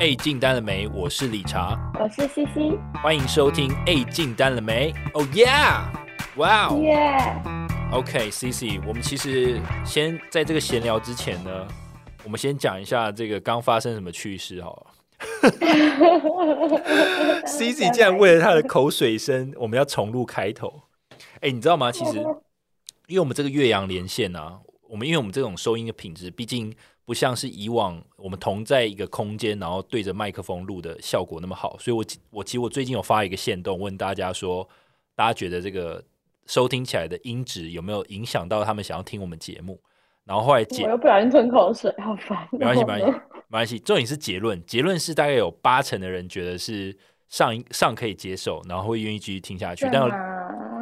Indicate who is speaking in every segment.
Speaker 1: 哎，进单了没？我是理查，
Speaker 2: 我是西西，
Speaker 1: 欢迎收听。哎，进单了没？Oh yeah！哇哦
Speaker 2: 耶
Speaker 1: ！！OK，C C，我们其实先在这个闲聊之前呢，我们先讲一下这个刚发生什么趣事好了。C C 竟然为了他的口水声，我们要重录开头。哎，你知道吗？其实，因为我们这个岳阳连线啊，我们因为我们这种收音的品质，毕竟不像是以往我们同在一个空间，然后对着麦克风录的效果那么好，所以我我其实我最近有发一个线动，问大家说，大家觉得这个收听起来的音质有没有影响到他们想要听我们节目？然后后来结
Speaker 2: 我又不小心吞口水，好烦哦。
Speaker 1: 没关系，没关系，没关系。重点是结论，结论是大概有八成的人觉得是上上可以接受，然后会愿意继续听下去，但有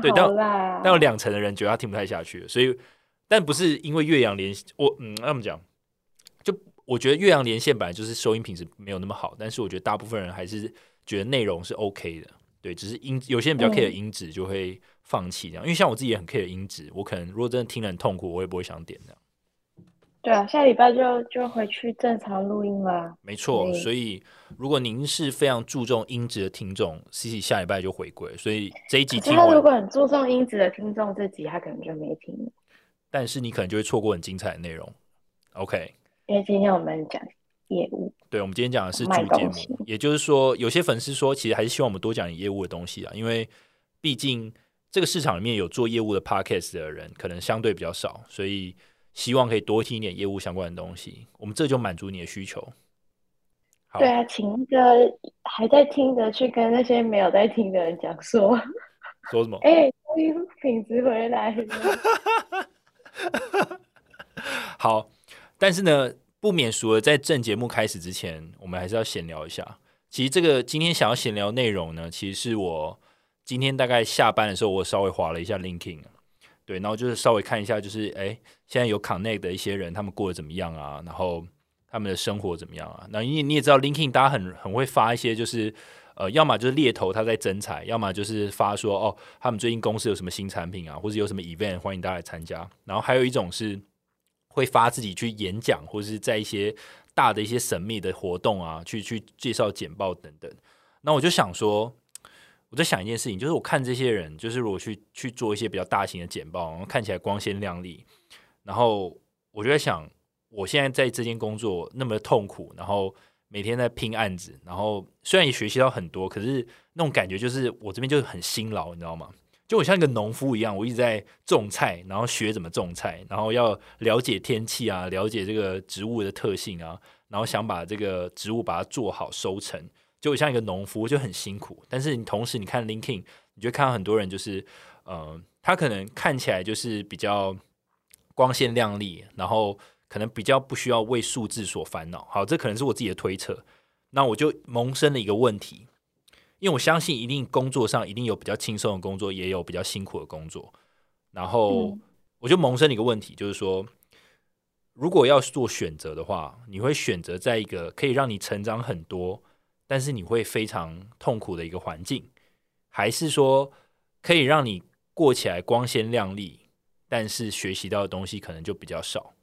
Speaker 1: 对但但有两成的人觉得他听不太下去，所以但不是因为岳阳连我嗯那么讲，就我觉得岳阳连线本来就是收音品质没有那么好，但是我觉得大部分人还是觉得内容是 OK 的，对，只是音有些人比较 care
Speaker 2: 嗯
Speaker 1: 音质就会放弃这样，因为像我自己也很 care 音质，我可能如果真的听得很痛苦，我也不会想点这样。
Speaker 2: 对啊，下礼拜就就回去正常录音啦。
Speaker 1: 没错，所以如果您是非常注重音质的听众，C C 下礼拜就回归，所以这一集听完
Speaker 2: 他如，果很注重音质的听众，这集他可能就没听，
Speaker 1: 但是你可能就会错过很精彩的内容。OK，
Speaker 2: 因为今天我们讲业务，
Speaker 1: 对，我们今天讲的是主
Speaker 2: 卖
Speaker 1: 节目，也就是说，有些粉丝说，其实还是希望我们多讲点业务的东西啊，因为毕竟这个市场里面有做业务的 Podcast 的人，可能相对比较少，所以希望可以多听一点业务相关的东西。我们这就满足你的需求。好
Speaker 2: 对，啊，请那个还在听的去跟那些没有在听的人讲说，
Speaker 1: 说什么？
Speaker 2: 哎，录音品质回来了。
Speaker 1: 好，但是呢，不免俗的，在正节目开始之前，我们还是要闲聊一下。其实这个今天想要闲聊内容呢，其实是我今天大概下班的时候，我稍微划了一下 LinkedIn，对，然后就是稍微看一下，就是哎，现在有 Connect 的一些人，他们过得怎么样啊？然后他们的生活怎么样啊？那因为你也知道，LinkedIn 大家很很会发一些，就是呃，要么就是猎头他在征才，要么就是发说哦，他们最近公司有什么新产品啊，或者有什么 event，欢迎大家来参加。然后还有一种是会发自己去演讲，或者是在一些大的一些神秘的活动啊，去去介绍简报等等。那我就想说，我在想一件事情，就是我看这些人，就是如果去去做一些比较大型的简报，然后看起来光鲜亮丽，然后我就在想，我现在在这间工作那么痛苦，然后每天在拼案子，然后虽然也学习到很多，可是那种感觉就是我这边就是很辛劳，你知道吗？就我像一个农夫一样，我一直在种菜，然后学怎么种菜，然后要了解天气啊，了解这个植物的特性啊，然后想把这个植物把它做好收成，就我像一个农夫就很辛苦。但是你同时你看 LinkedIn，你就看到很多人就是，呃，他可能看起来就是比较光鲜亮丽，然后可能比较不需要为数字所烦恼。好，这可能是我自己的推测。那我就萌生了一个问题，因为我相信一定工作上一定有比较轻松的工作，也有比较辛苦的工作。然后
Speaker 2: 嗯
Speaker 1: 我就萌生了一个问题，就是说，如果要做选择的话，你会选择在一个可以让你成长很多，但是你会非常痛苦的一个环境，还是说可以让你过起来光鲜亮丽，但是学习到的东西可能就比较少？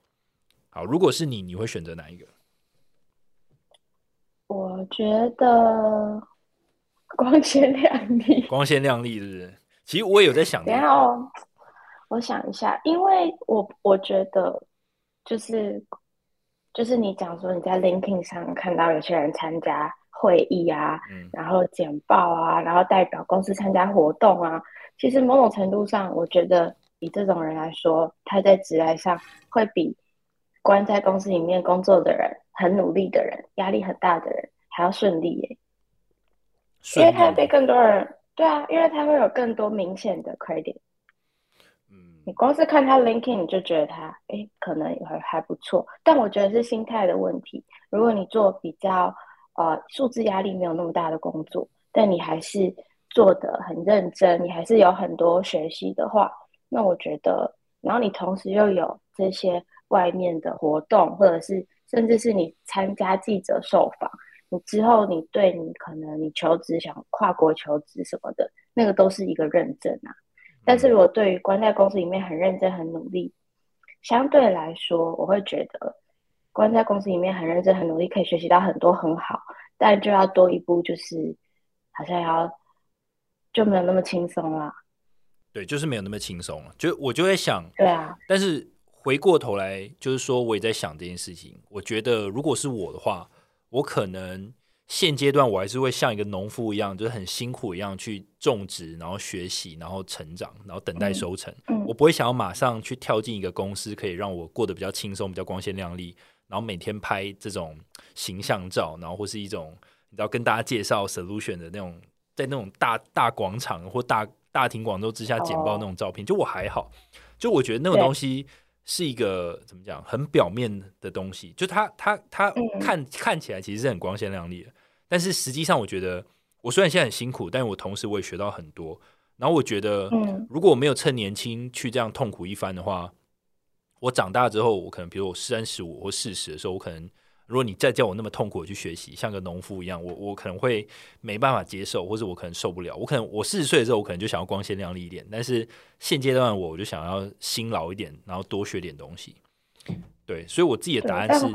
Speaker 1: 好，如果是你，你会选择哪一个？
Speaker 2: 我觉得 光鲜亮丽。
Speaker 1: 光鲜亮丽，是不是？其实我也有在想这个，
Speaker 2: 等一下哦，我想一下，因为我我觉得就是就是你讲说你在 LinkedIn 上看到有些人参加会议啊，
Speaker 1: 嗯
Speaker 2: 然后简报啊，然后代表公司参加活动啊，其实某种程度上，我觉得以这种人来说，他在职来上会比关在公司里面工作的人、很努力的人、压力很大的人还要顺利耶。因为他被更多人对啊，因为他会有更多明显的 credit。
Speaker 1: 嗯
Speaker 2: 你光是看他 LinkedIn，你就觉得他哎，可能还还不错。但我觉得是心态的问题。如果你做比较呃数字压力没有那么大的工作，但你还是做的很认真，你还是有很多学习的话，那我觉得，然后你同时又有这些外面的活动，或者是甚至是你参加记者受访，你之后你对你可能你求职想跨国求职什么的，那个都是一个认证啊。但是如果对于关在公司里面很认真、很努力，相对来说，我会觉得关在公司里面很认真、很努力，可以学习到很多很好。但就要多一步，就是好像要就没有那么轻松啦。
Speaker 1: 对，就是没有那么轻松了。就我就在想，
Speaker 2: 对啊，
Speaker 1: 但是回过头来，就是说我也在想这件事情。我觉得如果是我的话，我可能现阶段我还是会像一个农夫一样，就是很辛苦一样去种植，然后学习，然后成长，然后等待收成。
Speaker 2: 嗯。
Speaker 1: 我不会想要马上去跳进一个公司，可以让我过得比较轻松、比较光鲜亮丽，然后每天拍这种形象照，然后或是一种你知道跟大家介绍 solution 的那种，在那种大大广场或大大庭广众之下简报那种照片，就我还好，就我觉得那种东西是一个怎么讲，很表面的东西，就它它它
Speaker 2: 嗯。
Speaker 1: 看、看起来其实是很光鲜亮丽的，但是实际上我觉得我虽然现在很辛苦，但我同时我也学到很多。然后我觉得，
Speaker 2: 嗯。
Speaker 1: 如果我没有趁年轻去这样痛苦一番的话，我长大之后，我可能比如我三十五或四十的时候，我可能如果你再叫我那么痛苦的去学习，像个农夫一样，我我可能会没办法接受，或者我可能受不了。我可能我四十岁的时候，我可能就想要光鲜亮丽一点，但是现阶段我我就想要辛劳一点，然后多学点东西。对，所以我自己的答案是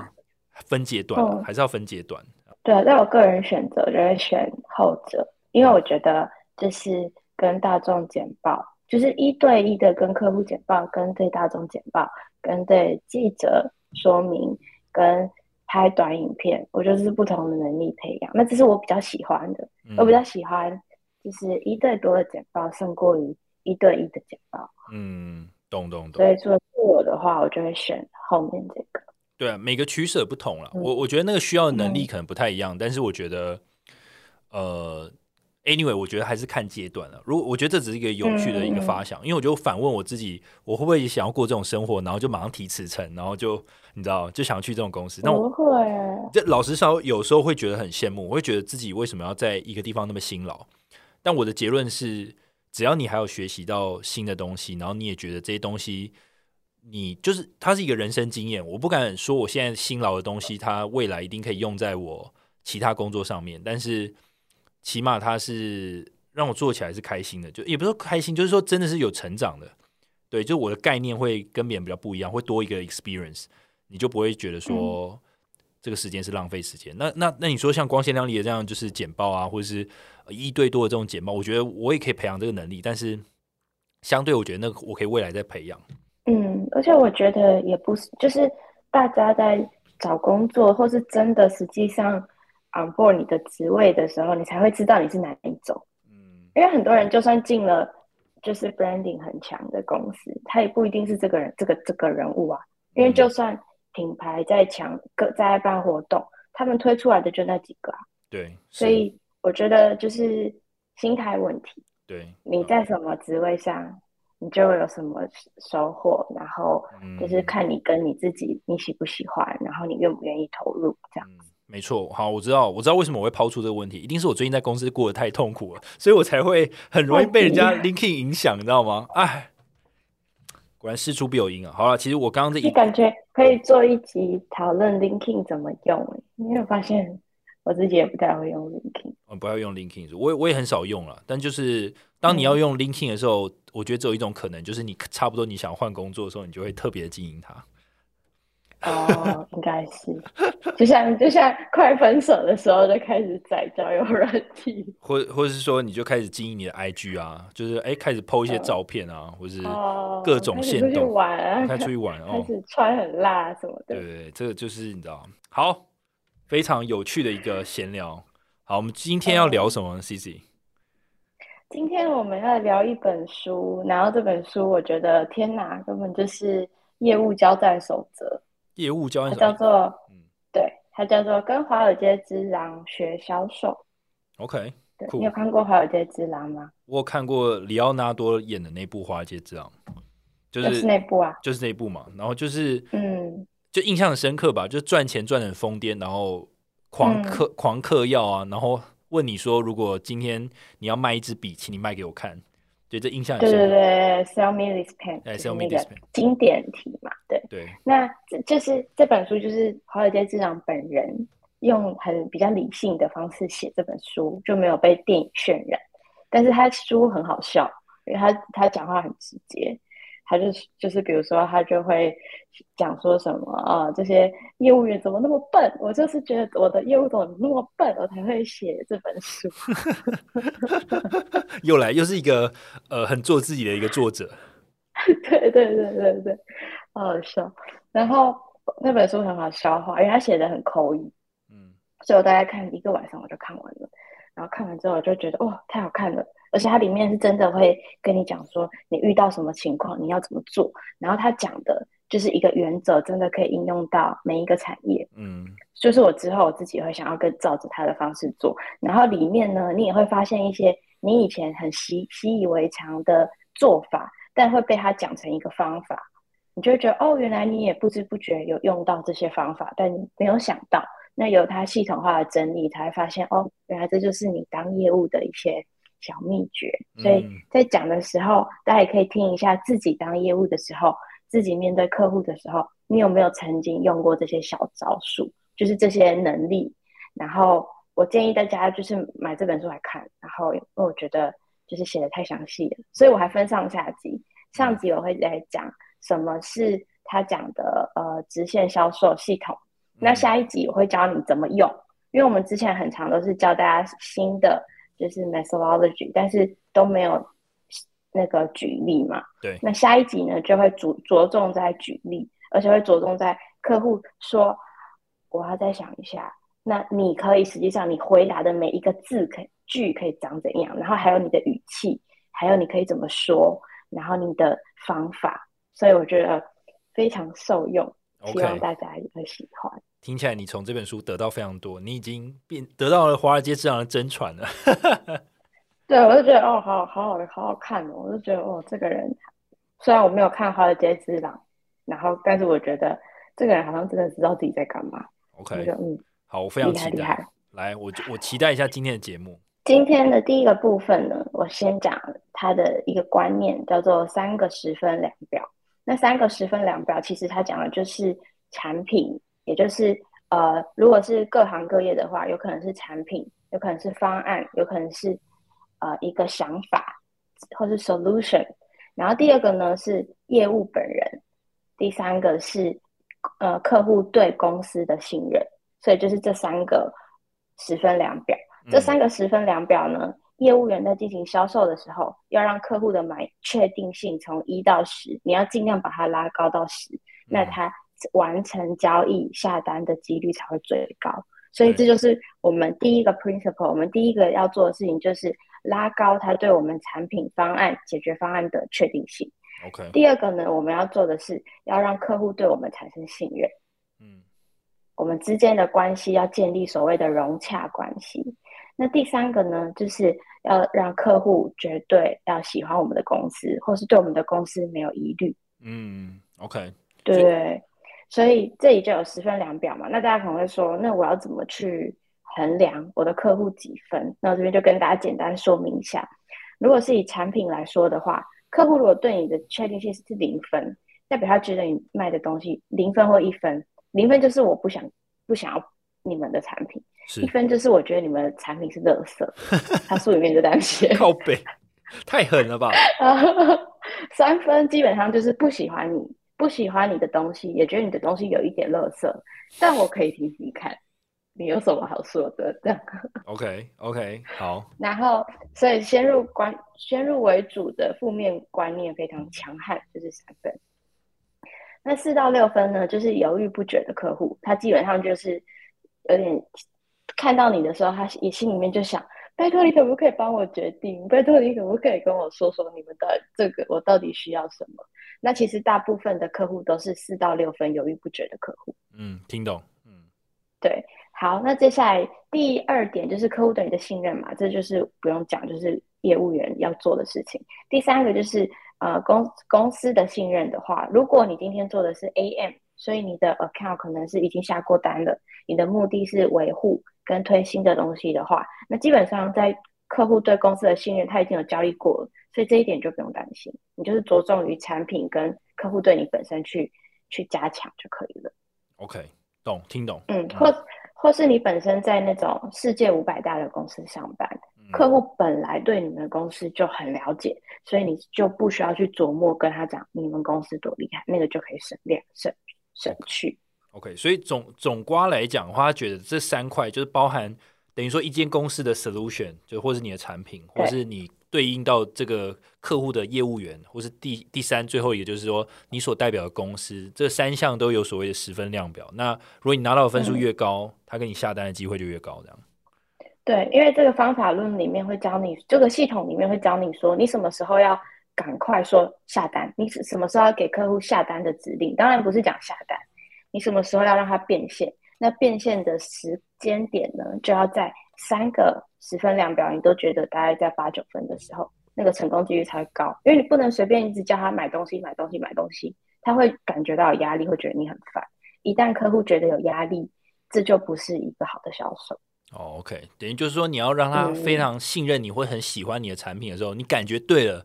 Speaker 1: 分阶段还是要分阶段。
Speaker 2: 对啊，在我个人选择，就会选后者，因为我觉得就是跟大众简报，就是一对一的跟客户简报，跟对大众简报，跟对记者说明，跟拍短影片，我觉得是不同的能力培养。那这是我比较喜欢的，
Speaker 1: 嗯
Speaker 2: 我比较喜欢就是一对多的简报胜过于一对一的简报。
Speaker 1: 嗯，懂懂懂
Speaker 2: 所。以，如果是我的话，我就会选后面这个。
Speaker 1: 对啊，每个取舍不同了。
Speaker 2: 嗯
Speaker 1: 我我觉得那个需要的能力
Speaker 2: 嗯
Speaker 1: 可能不太一样，但是我觉得，呃，anyway，我觉得还是看阶段了。如果我觉得这只是一个有趣的一个发想，因为我就反问我自己，我会不会想要过这种生活，然后就马上提辞呈，然后就你知道就想去这种公司？那我
Speaker 2: 不会，
Speaker 1: 这老实说，有时候会觉得很羡慕，我会觉得自己为什么要在一个地方那么辛劳？但我的结论是，只要你还有学习到新的东西，然后你也觉得这些东西，你就是它是一个人生经验。我不敢说我现在辛劳的东西，它未来一定可以用在我其他工作上面，但是起码它是让我做起来是开心的，就也不是说开心，就是说真的是有成长的。对，就我的概念会跟别人比较不一样，会多一个 experience，你就不会觉得说这个时间是浪费时间。那那那你说像光鲜亮丽的这样就是简报啊，或者是呃一对多的这种简报，我觉得我也可以培养这个能力，但是相对我觉得那个我可以未来再培养。
Speaker 2: 嗯，而且我觉得也不是，就是大家在找工作，或是真的实际上 on board 你的职位的时候，你才会知道你是哪一种。
Speaker 1: 嗯
Speaker 2: 因为很多人就算进了就是 branding 很强的公司，他也不一定是这个人这个这个人物啊。因为就算品牌在强各在办活动，他们推出来的就那几个啊。
Speaker 1: 对，
Speaker 2: 所以我觉得就是心态问题。
Speaker 1: 对
Speaker 2: 你在什么职位上，你就会有什么收获，然后就是
Speaker 1: 嗯
Speaker 2: 看你跟你自己你喜不喜欢，然后你愿不愿意投入这样。
Speaker 1: 嗯，没错。好，我知道，我知道为什么我会抛出这个问题，一定是我最近在公司过得太痛苦了，所以我才会很容易被人家 LinkedIn 影响，你知道吗？哎，果然事出必有因啊。好了，其实我刚刚这一
Speaker 2: 你感觉可以做一集讨论 LinkedIn 怎么用欸，因为我发现我自己也不太会用 LinkedIn。
Speaker 1: 我不要用 LinkedIn，我也我也很少用了。但就是当你要用 LinkedIn 的时候，我觉得只有一种可能，就是你差不多你想换工作的时候，你就会特别经营它。
Speaker 2: 哦，应该是，就像就像快分手的时候就开始载交友软体。
Speaker 1: 或或者是说，你就开始经营你的 IG 啊，就是哎开始 PO 一些照片啊，或是
Speaker 2: 哦，
Speaker 1: 各种
Speaker 2: 开始出去
Speaker 1: 限动
Speaker 2: 玩啊，
Speaker 1: 开始出去玩
Speaker 2: 开
Speaker 1: 哦。
Speaker 2: 始穿很辣什么的。
Speaker 1: 对对对，这个就是你知道，好，非常有趣的一个闲聊。好，我们今天要聊什么呢？C C，
Speaker 2: 今天我们要聊一本书，然后这本书我觉得天哪，根本就是业务交战守则，
Speaker 1: 业务交
Speaker 2: 它
Speaker 1: 换手
Speaker 2: 叫做
Speaker 1: 嗯。
Speaker 2: 对，它叫做跟华尔街之狼学销售。
Speaker 1: ，OK，
Speaker 2: 对，你有看过华尔街之狼吗？
Speaker 1: 我有看过里奥纳多演的那部《华尔街之狼》，就
Speaker 2: 就是是那部啊，
Speaker 1: 就是那一部嘛，然后就是
Speaker 2: 嗯，
Speaker 1: 就印象很深刻吧，就赚钱赚的很疯癫，然后狂
Speaker 2: 嗯。
Speaker 1: 嗑、狂嗑药啊，然后问你说，如果今天你要卖一支笔，请你卖给我看，对，这印象很
Speaker 2: 对对。对，Sell me this pen，那个
Speaker 1: this pen
Speaker 2: 经典题嘛，对。
Speaker 1: 对，
Speaker 2: 那这就是这本书，就是华尔街之狼本人用很比较理性的方式写这本书，就没有被电影渲染。但是他书很好笑，因为他他讲话很直接。他就就是比如说他就会讲说什么啊，这些业务员怎么那么笨？我就是觉得我的业务怎么那么笨，我才会写这本书。
Speaker 1: 又来又是一个呃很做自己的一个作者。
Speaker 2: 对对对对对，好笑。然后那本书很好消化，因为他写的很口语。嗯，所以我大概看一个晚上我就看完了。然后看完之后我就觉得哇，太好看了。而且它里面是真的会跟你讲说，你遇到什么情况你要怎么做。然后他讲的就是一个原则，真的可以应用到每一个产业。嗯，就是我之后我自己会想要跟照着他的方式做。然后里面呢，你也会发现一些你以前很习习以为常的做法。但会被他讲成一个方法，你就会觉得哦，原来你也不知不觉有用到这些方法，但你没有想到，那有它系统化的整理，才会发现哦，原来这就是你当业务的一些小秘诀。所以在讲的时候，大家也可以听一下自己当业务的时候，自己面对客户的时候，你有没有曾经用过这些小招数，就是这些能力。然后我建议大家就是买这本书来看，然后因为我觉得。就是写的太详细了，所以我还分上下集。上集我会来讲什么是他讲的呃直线销售系统，那下一集我会教你怎么用。因为我们之前很长都是教大家新的就是 methodology，但是都没有那个举例嘛。
Speaker 1: 对。
Speaker 2: 那下一集呢就会着着重在举例，而且会着重在客户说我要再想一下。那你可以实际上你回答的每一个字可以。句可以长怎样？然后还有你的语气，还有你可以怎么说，然后你的方法，所以我觉得非常受用，希望大家也会喜欢。
Speaker 1: 听起来你从这本书得到非常多，你已经变得到了华尔街之狼的真传了。
Speaker 2: 对，我就觉得哦，好好好的，好好看哦，我就觉得哦，这个人虽然我没有看华尔街之狼，然后但是我觉得这个人好像真的知道自己在干嘛。
Speaker 1: OK，嗯，好，我非常期待。来，我我期待一下今天的节目。
Speaker 2: 今天的第一个部分呢，我先讲他的一个观念，叫做三个十分量表。那三个十分量表，其实它讲的就是产品，也就是呃，如果是各行各业的话，有可能是产品，有可能是方案，有可能是呃一个想法，或是 solution。然后第二个呢是业务本人，第三个是呃客户对公司的信任。所以就是这三个十分量表。这三个十分量表呢，业务员在进行销售的时候，要让客户的买确定性从一到十，你要尽量把它拉高到十，那他完成交易下单的几率才会最高。所以这就是我们第一个 principle，我们第一个要做的事情就是拉高他对我们产品方案解决方案的确定性。
Speaker 1: OK。
Speaker 2: 第二个呢，我们要做的是要让客户对我们产生信任。嗯，我们之间的关系要建立所谓的融洽关系。那第三个呢，就是要让客户绝对要喜欢我们的公司，或是对我们的公司没有疑虑。
Speaker 1: 嗯，OK，
Speaker 2: 对，所以这里就有十分量表嘛。那大家可能会说，那我要怎么去衡量我的客户几分？那我这边就跟大家简单说明一下。如果是以产品来说的话，客户如果对你的确定性是零分，代表他觉得你卖的东西零分或一分，零分就是我不想不想要你们的产品。一分就是我觉得你们的产品是垃圾，他书里面就这样写。
Speaker 1: 靠背，太狠了吧？
Speaker 2: 三分基本上就是不喜欢你，不喜欢你的东西，也觉得你的东西有一点垃圾，但我可以听听看，你有什么好说的？这样。
Speaker 1: OK OK 好。
Speaker 2: 然后，所以先入观先入为主的负面观念非常强悍，就是三分。那四到六分呢，就是犹豫不决的客户，他基本上就是有点。看到你的时候，他也心里面就想：拜托你可不可以帮我决定？拜托你可不可以跟我说说你们的这个我到底需要什么？那其实大部分的客户都是四到六分犹豫不决的客户。
Speaker 1: 嗯，听懂。嗯，
Speaker 2: 对。好，那接下来第二点就是客户对你的信任嘛，这就是不用讲，就是业务员要做的事情。第三个就是呃公公司的信任的话，如果你今天做的是 AM，所以你的 account 可能是已经下过单了，你的目的是维护。跟推新的东西的话，那基本上在客户对公司的信任，他已经有交易过了，所以这一点就不用担心。你就是着重于产品跟客户对你本身去去加强就可以了。
Speaker 1: OK，懂，听懂。
Speaker 2: 嗯，或或是你本身在那种世界五百大的公司上班，客户本来对你们公司就很了解，所以你就不需要去琢磨跟他讲你们公司多厉害，那个就可以省略省省去。
Speaker 1: OK，所以总总瓜来讲的话，他觉得这三块就是包含等于说一间公司的 solution，就或是你的产品，或是你对应到这个客户的业务员，或是第第三最后一个就是说你所代表的公司，这三项都有所谓的十分量表。那如果你拿到的分数越高，他给你下单的机会就越高，这样。
Speaker 2: 对，因为这个方法论里面会教你，这个系统里面会教你说，你什么时候要赶快说下单，你是什么时候要给客户下单的指令。当然不是讲下单，你什么时候要让他变现？那变现的时间点呢，就要在三个十分量表，你都觉得大概在八九分的时候，那个成功几率才会高。因为你不能随便一直叫他买东西、买东西、买东西，他会感觉到压力，会觉得你很烦。一旦客户觉得有压力，这就不是一个好的销售。
Speaker 1: 哦，OK，等于就是说，你要让他非常信任你，会很喜欢你的产品的时候，你感觉对了，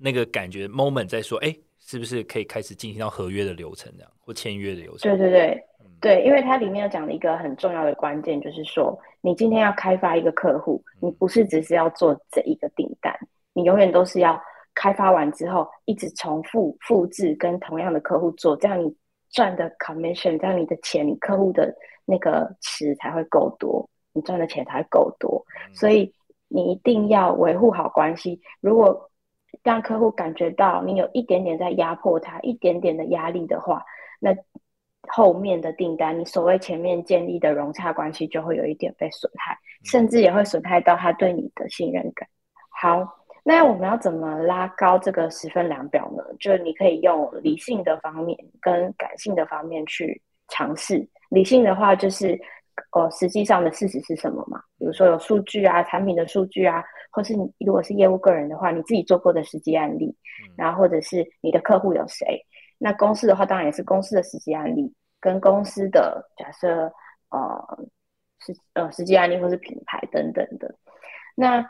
Speaker 1: 那个感觉 moment 在说，哎，是不是可以开始进行到合约的流程这样，或签约的流程？
Speaker 2: 对对对，对，因为它里面有讲了一个很重要的关键，就是说，你今天要开发一个客户，你不是只是要做这一个订单，你永远都是要开发完之后，一直重复复制跟同样的客户做，这样你赚的 commission，这样你的钱，你客户的那个池才会够多。你赚的钱才够多，所以你一定要维护好关系。如果让客户感觉到你有一点点在压迫他，一点点的压力的话，那后面的订单，你所谓前面建立的融洽关系就会有一点被损害，甚至也会损害到他对你的信任感。好，那我们要怎么拉高这个十分量表呢？就你可以用理性的方面跟感性的方面去尝试。理性的话就是。哦，实际上的事实是什么嘛？比如说有数据啊，产品的数据啊，或是你如果是业务个人的话，你自己做过的实际案例，然后或者是你的客户有谁？那公司的话，当然也是公司的实际案例，跟公司的假设呃实呃实际案例或是品牌等等的。那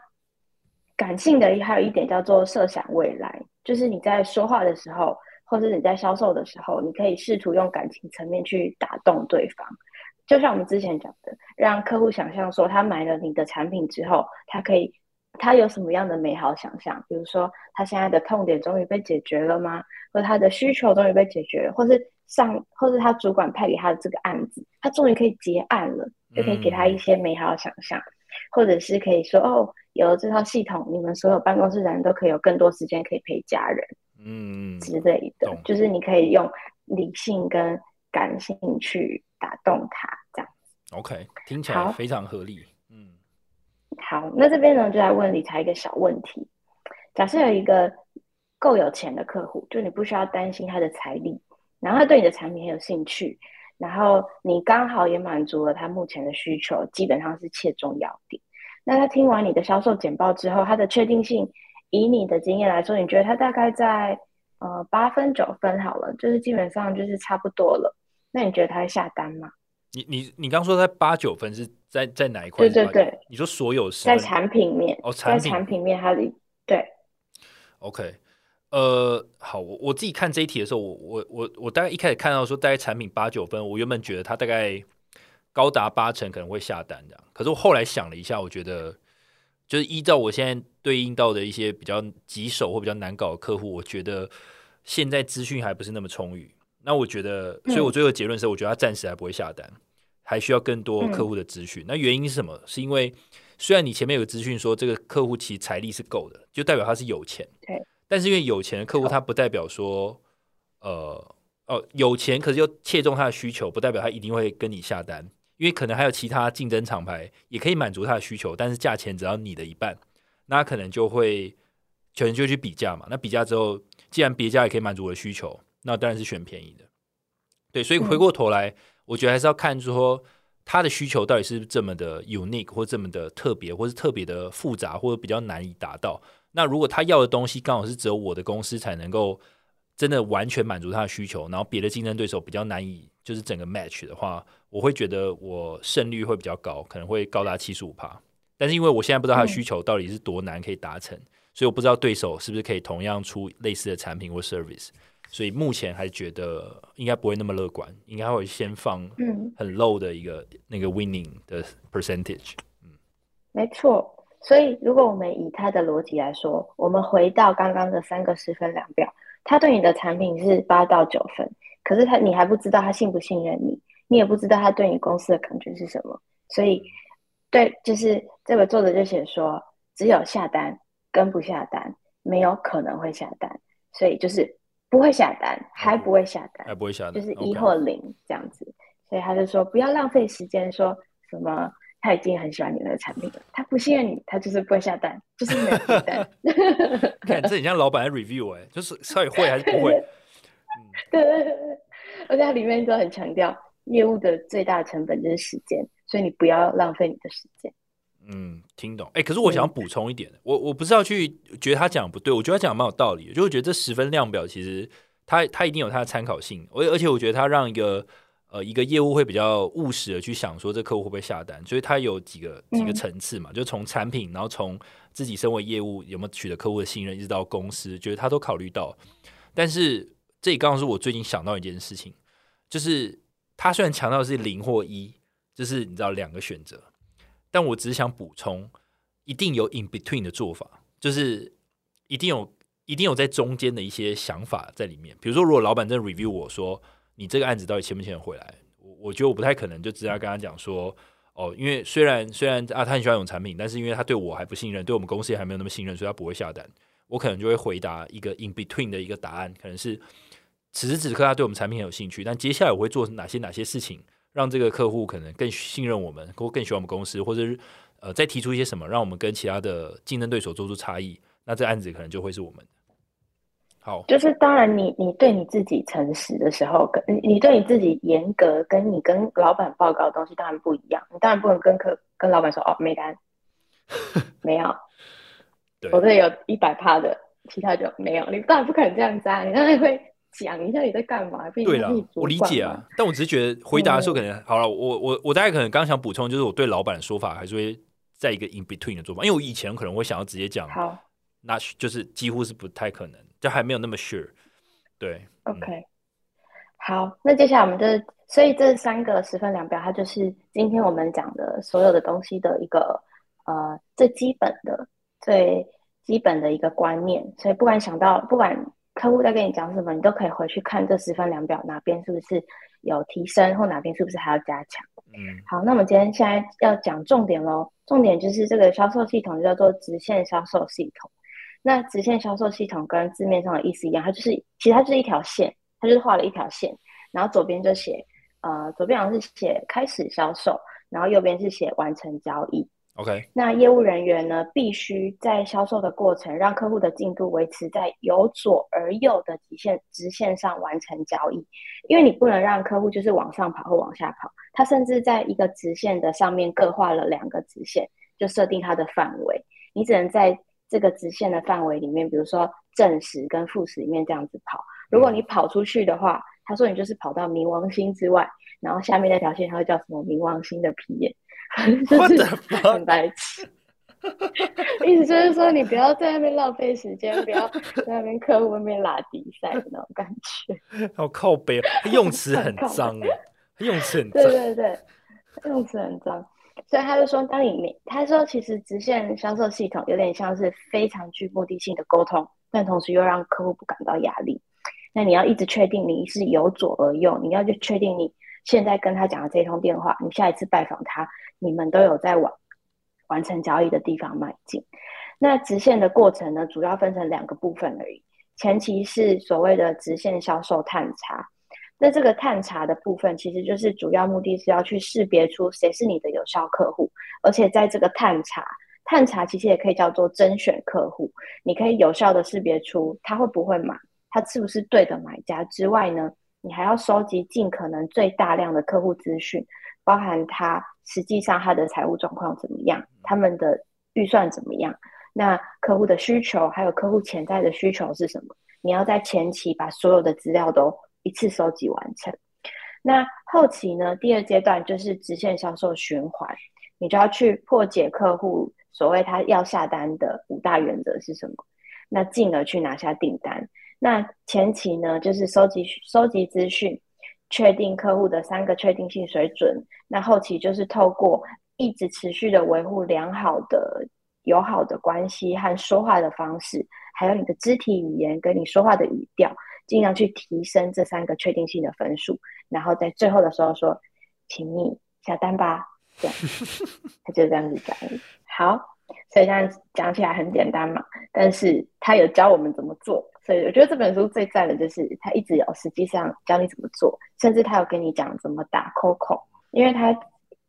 Speaker 2: 感性的还有一点叫做设想未来，就是你在说话的时候，或者你在销售的时候，你可以试图用感情层面去打动对方。就像我们之前讲的，让客户想象说，他买了你的产品之后，他可以，他有什么样的美好想象？比如说，他现在的痛点终于被解决了吗？或者他的需求终于被解决了？或是上，或是他主管派给他的这个案子，他终于可以结案了，就可以给他一些美好想象，或者是可以说，哦，有了这套系统，你们所有办公室的人都可以有更多时间可以陪家人，嗯之类的，就是你可以用理性跟感性去打动他这样。
Speaker 1: OK，听起来非常合理。
Speaker 2: 嗯，好，那这边呢就来问理财一个小问题：假设有一个够有钱的客户，就你不需要担心他的财力，然后他对你的产品很有兴趣，然后你刚好也满足了他目前的需求，基本上是切中要点。那他听完你的销售简报之后，他的确定性，以你的经验来说，你觉得他大概在呃八分九分好了，就是基本上就是差不多了。那你觉得他会下单吗？
Speaker 1: 你你你刚说在八九分是在在哪一块？
Speaker 2: 对对对，
Speaker 1: 你说所有是
Speaker 2: 在产品面
Speaker 1: 哦，
Speaker 2: 在产品面它的对。
Speaker 1: OK，呃，好，我我自己看这一题的时候，我我我我大概一开始看到说大概产品八九分，我原本觉得他大概高达八成可能会下单这样，可是我后来想了一下，我觉得就是依照我现在对应到的一些比较棘手或比较难搞的客户，我觉得现在资讯还不是那么充裕。那我觉得，所以我最后结论是，我觉得他暂时还不会下单，还需要更多客户的资讯。那原因是什么？是因为虽然你前面有资讯说这个客户其实财力是够的，就代表他是有钱。
Speaker 2: 对。
Speaker 1: 但是因为有钱的客户，他不代表说，呃，哦，有钱可是又切中他的需求，不代表他一定会跟你下单，因为可能还有其他竞争厂牌也可以满足他的需求，但是价钱只要你的一半，那可能就会可能就去比价嘛。那比价之后，既然别家也可以满足我的需求。那当然是选便宜的，对，所以回过头来，我觉得还是要看说他的需求到底是这么的 unique 或这么的特别，或是特别的复杂，或者比较难以达到。那如果他要的东西刚好是只有我的公司才能够真的完全满足他的需求，然后别的竞争对手比较难以就是整个 match 的话，我会觉得我胜率会比较高，可能会高达七十五趴。但是因为我现在不知道他的需求到底是多难可以达成，所以我不知道对手是不是可以同样出类似的产品或 service。所以目前还觉得应该不会那么乐观，应该会先放很 low 的一个那个 winning 的 percentage。
Speaker 2: 嗯，没错。所以如果我们以他的逻辑来说，我们回到刚刚的三个十分量表，他对你的产品是八到九分，可是他你还不知道他信不信任你，你也不知道他对你公司的感觉是什么，所以对，就是这个作者就写说，只有下单跟不下单，没有可能会下单，所以就是不会下单，还不会下单，
Speaker 1: 还不会下单，
Speaker 2: 就是一或零这样子，所以他就说不要浪费时间说什么。他已经很喜欢你的产品了，他不信任你，他就是不会下单，就是没有下单。
Speaker 1: 看，这很像老板的 review 哎，就是到底会还是不会？
Speaker 2: 对，而且它里面都很强调业务的最大成本就是时间，所以你不要浪费你的时间。
Speaker 1: 嗯，听懂。哎，可是我想补充一点，我我不是要去觉得他讲不对，我觉得他讲蛮有道理，就我觉得这十分量表其实他他一定有他的参考性，而而且我觉得他让一个。呃，一个业务会比较务实的去想说，这客户会不会下单，所以他有几个几个层次嘛，就从产品，然后从自己身为业务有没有取得客户的信任，一直到公司，觉得他都考虑到。但是这里刚刚是我最近想到一件事情，就是他虽然强调是零或一，就是你知道两个选择，但我只是想补充，一定有 in between 的做法，就是一定有一定有在中间的一些想法在里面。比如说，如果老板在 review 我说。你这个案子到底签不签得回来？我我觉得我不太可能就直接跟他讲说，哦，因为虽然虽然啊，他很喜欢用产品，但是因为他对我还不信任，对我们公司也还没有那么信任，所以他不会下单。我可能就会回答一个 in between 的一个答案，可能是此时此刻他对我们产品很有兴趣，但接下来我会做哪些哪些事情，让这个客户可能更信任我们，或更喜欢我们公司，或者是呃再提出一些什么，让我们跟其他的竞争对手做出差异，那这案子可能就会是我们。好，
Speaker 2: 就是当然，你你对你自己诚实的时候，跟你你对你自己严格，跟你跟老板报告的东西当然不一样。你当然不能跟客跟老板说哦没单，没有，我这有一百趴的，其他就没有。你当然不可能这样子啊！你当然会讲一下你在干嘛。对
Speaker 1: 了，我理解啊，但我只是觉得回答的时候可能好了。我我我大概可能刚想补充，就是我对老板的说法还是会在一个 in between 的做法，因为我以前可能会想要直接讲，
Speaker 2: 好，
Speaker 1: 那就是几乎是不太可能。就还没有那么 sure，对
Speaker 2: ，OK，好，那接下来我们的，所以这三个十分量表，它就是今天我们讲的所有的东西的一个呃最基本的、最基本的一个观念。所以不管想到，不管客户在跟你讲什么，你都可以回去看这十分量表哪边是不是有提升，或哪边是不是还要加强。嗯，好，那我们今天现在要讲重点喽，重点就是这个销售系统叫做直线销售系统。那直线销售系统跟字面上的意思一样，它就是其实它就是一条线，它就是画了一条线，然后左边就写呃左边好像是写开始销售，然后右边是写完成交易。
Speaker 1: OK，
Speaker 2: 那业务人员呢必须在销售的过程让客户的进度维持在由左而右的直线直线上完成交易，因为你不能让客户就是往上跑或往下跑，他甚至在一个直线的上面各画了两个直线，就设定它的范围，你只能在。这个直线的范围里面，比如说正时跟负时里面这样子跑，如果你跑出去的话，他说你就是跑到冥王星之外，然后下面那条线它会叫什么冥王星的皮眼，就是很白痴。意思就是说你不要在那边浪费时间，不要在那边客户那边拉比赛的那种感觉。
Speaker 1: 好靠背，用词很脏啊，用词很
Speaker 2: 对对对，用词很脏。所以他就说，当你他说其实直线销售系统有点像是非常具目的性的沟通，但同时又让客户不感到压力。那你要一直确定你是由左而右，你要去确定你现在跟他讲的这通电话，你下一次拜访他，你们都有在往完成交易的地方迈进。那直线的过程呢，主要分成两个部分而已。前期是所谓的直线销售探查。那这个探查的部分，其实就是主要目的是要去识别出谁是你的有效客户，而且在这个探查，探查其实也可以叫做甄选客户，你可以有效的识别出他会不会买，他是不是对的买家之外呢，你还要收集尽可能最大量的客户资讯，包含他实际上他的财务状况怎么样，他们的预算怎么样，那客户的需求还有客户潜在的需求是什么，你要在前期把所有的资料都。一次收集完成，那后期呢？第二阶段就是直线销售循环，你就要去破解客户所谓他要下单的五大原则是什么，那进而去拿下订单。那前期呢，就是收集收集资讯，确定客户的三个确定性水准。那后期就是透过一直持续的维护良好的友好的关系和说话的方式，还有你的肢体语言跟你说话的语调，尽量去提升这三个确定性的分数，然后在最后的时候说，请你下单吧，这样，他就这样子讲。好，所以这样讲起来很简单嘛，但是他有教我们怎么做，所以我觉得这本书最赞的就是他一直有实际上教你怎么做，甚至他有跟你讲怎么打 COCO，因为他。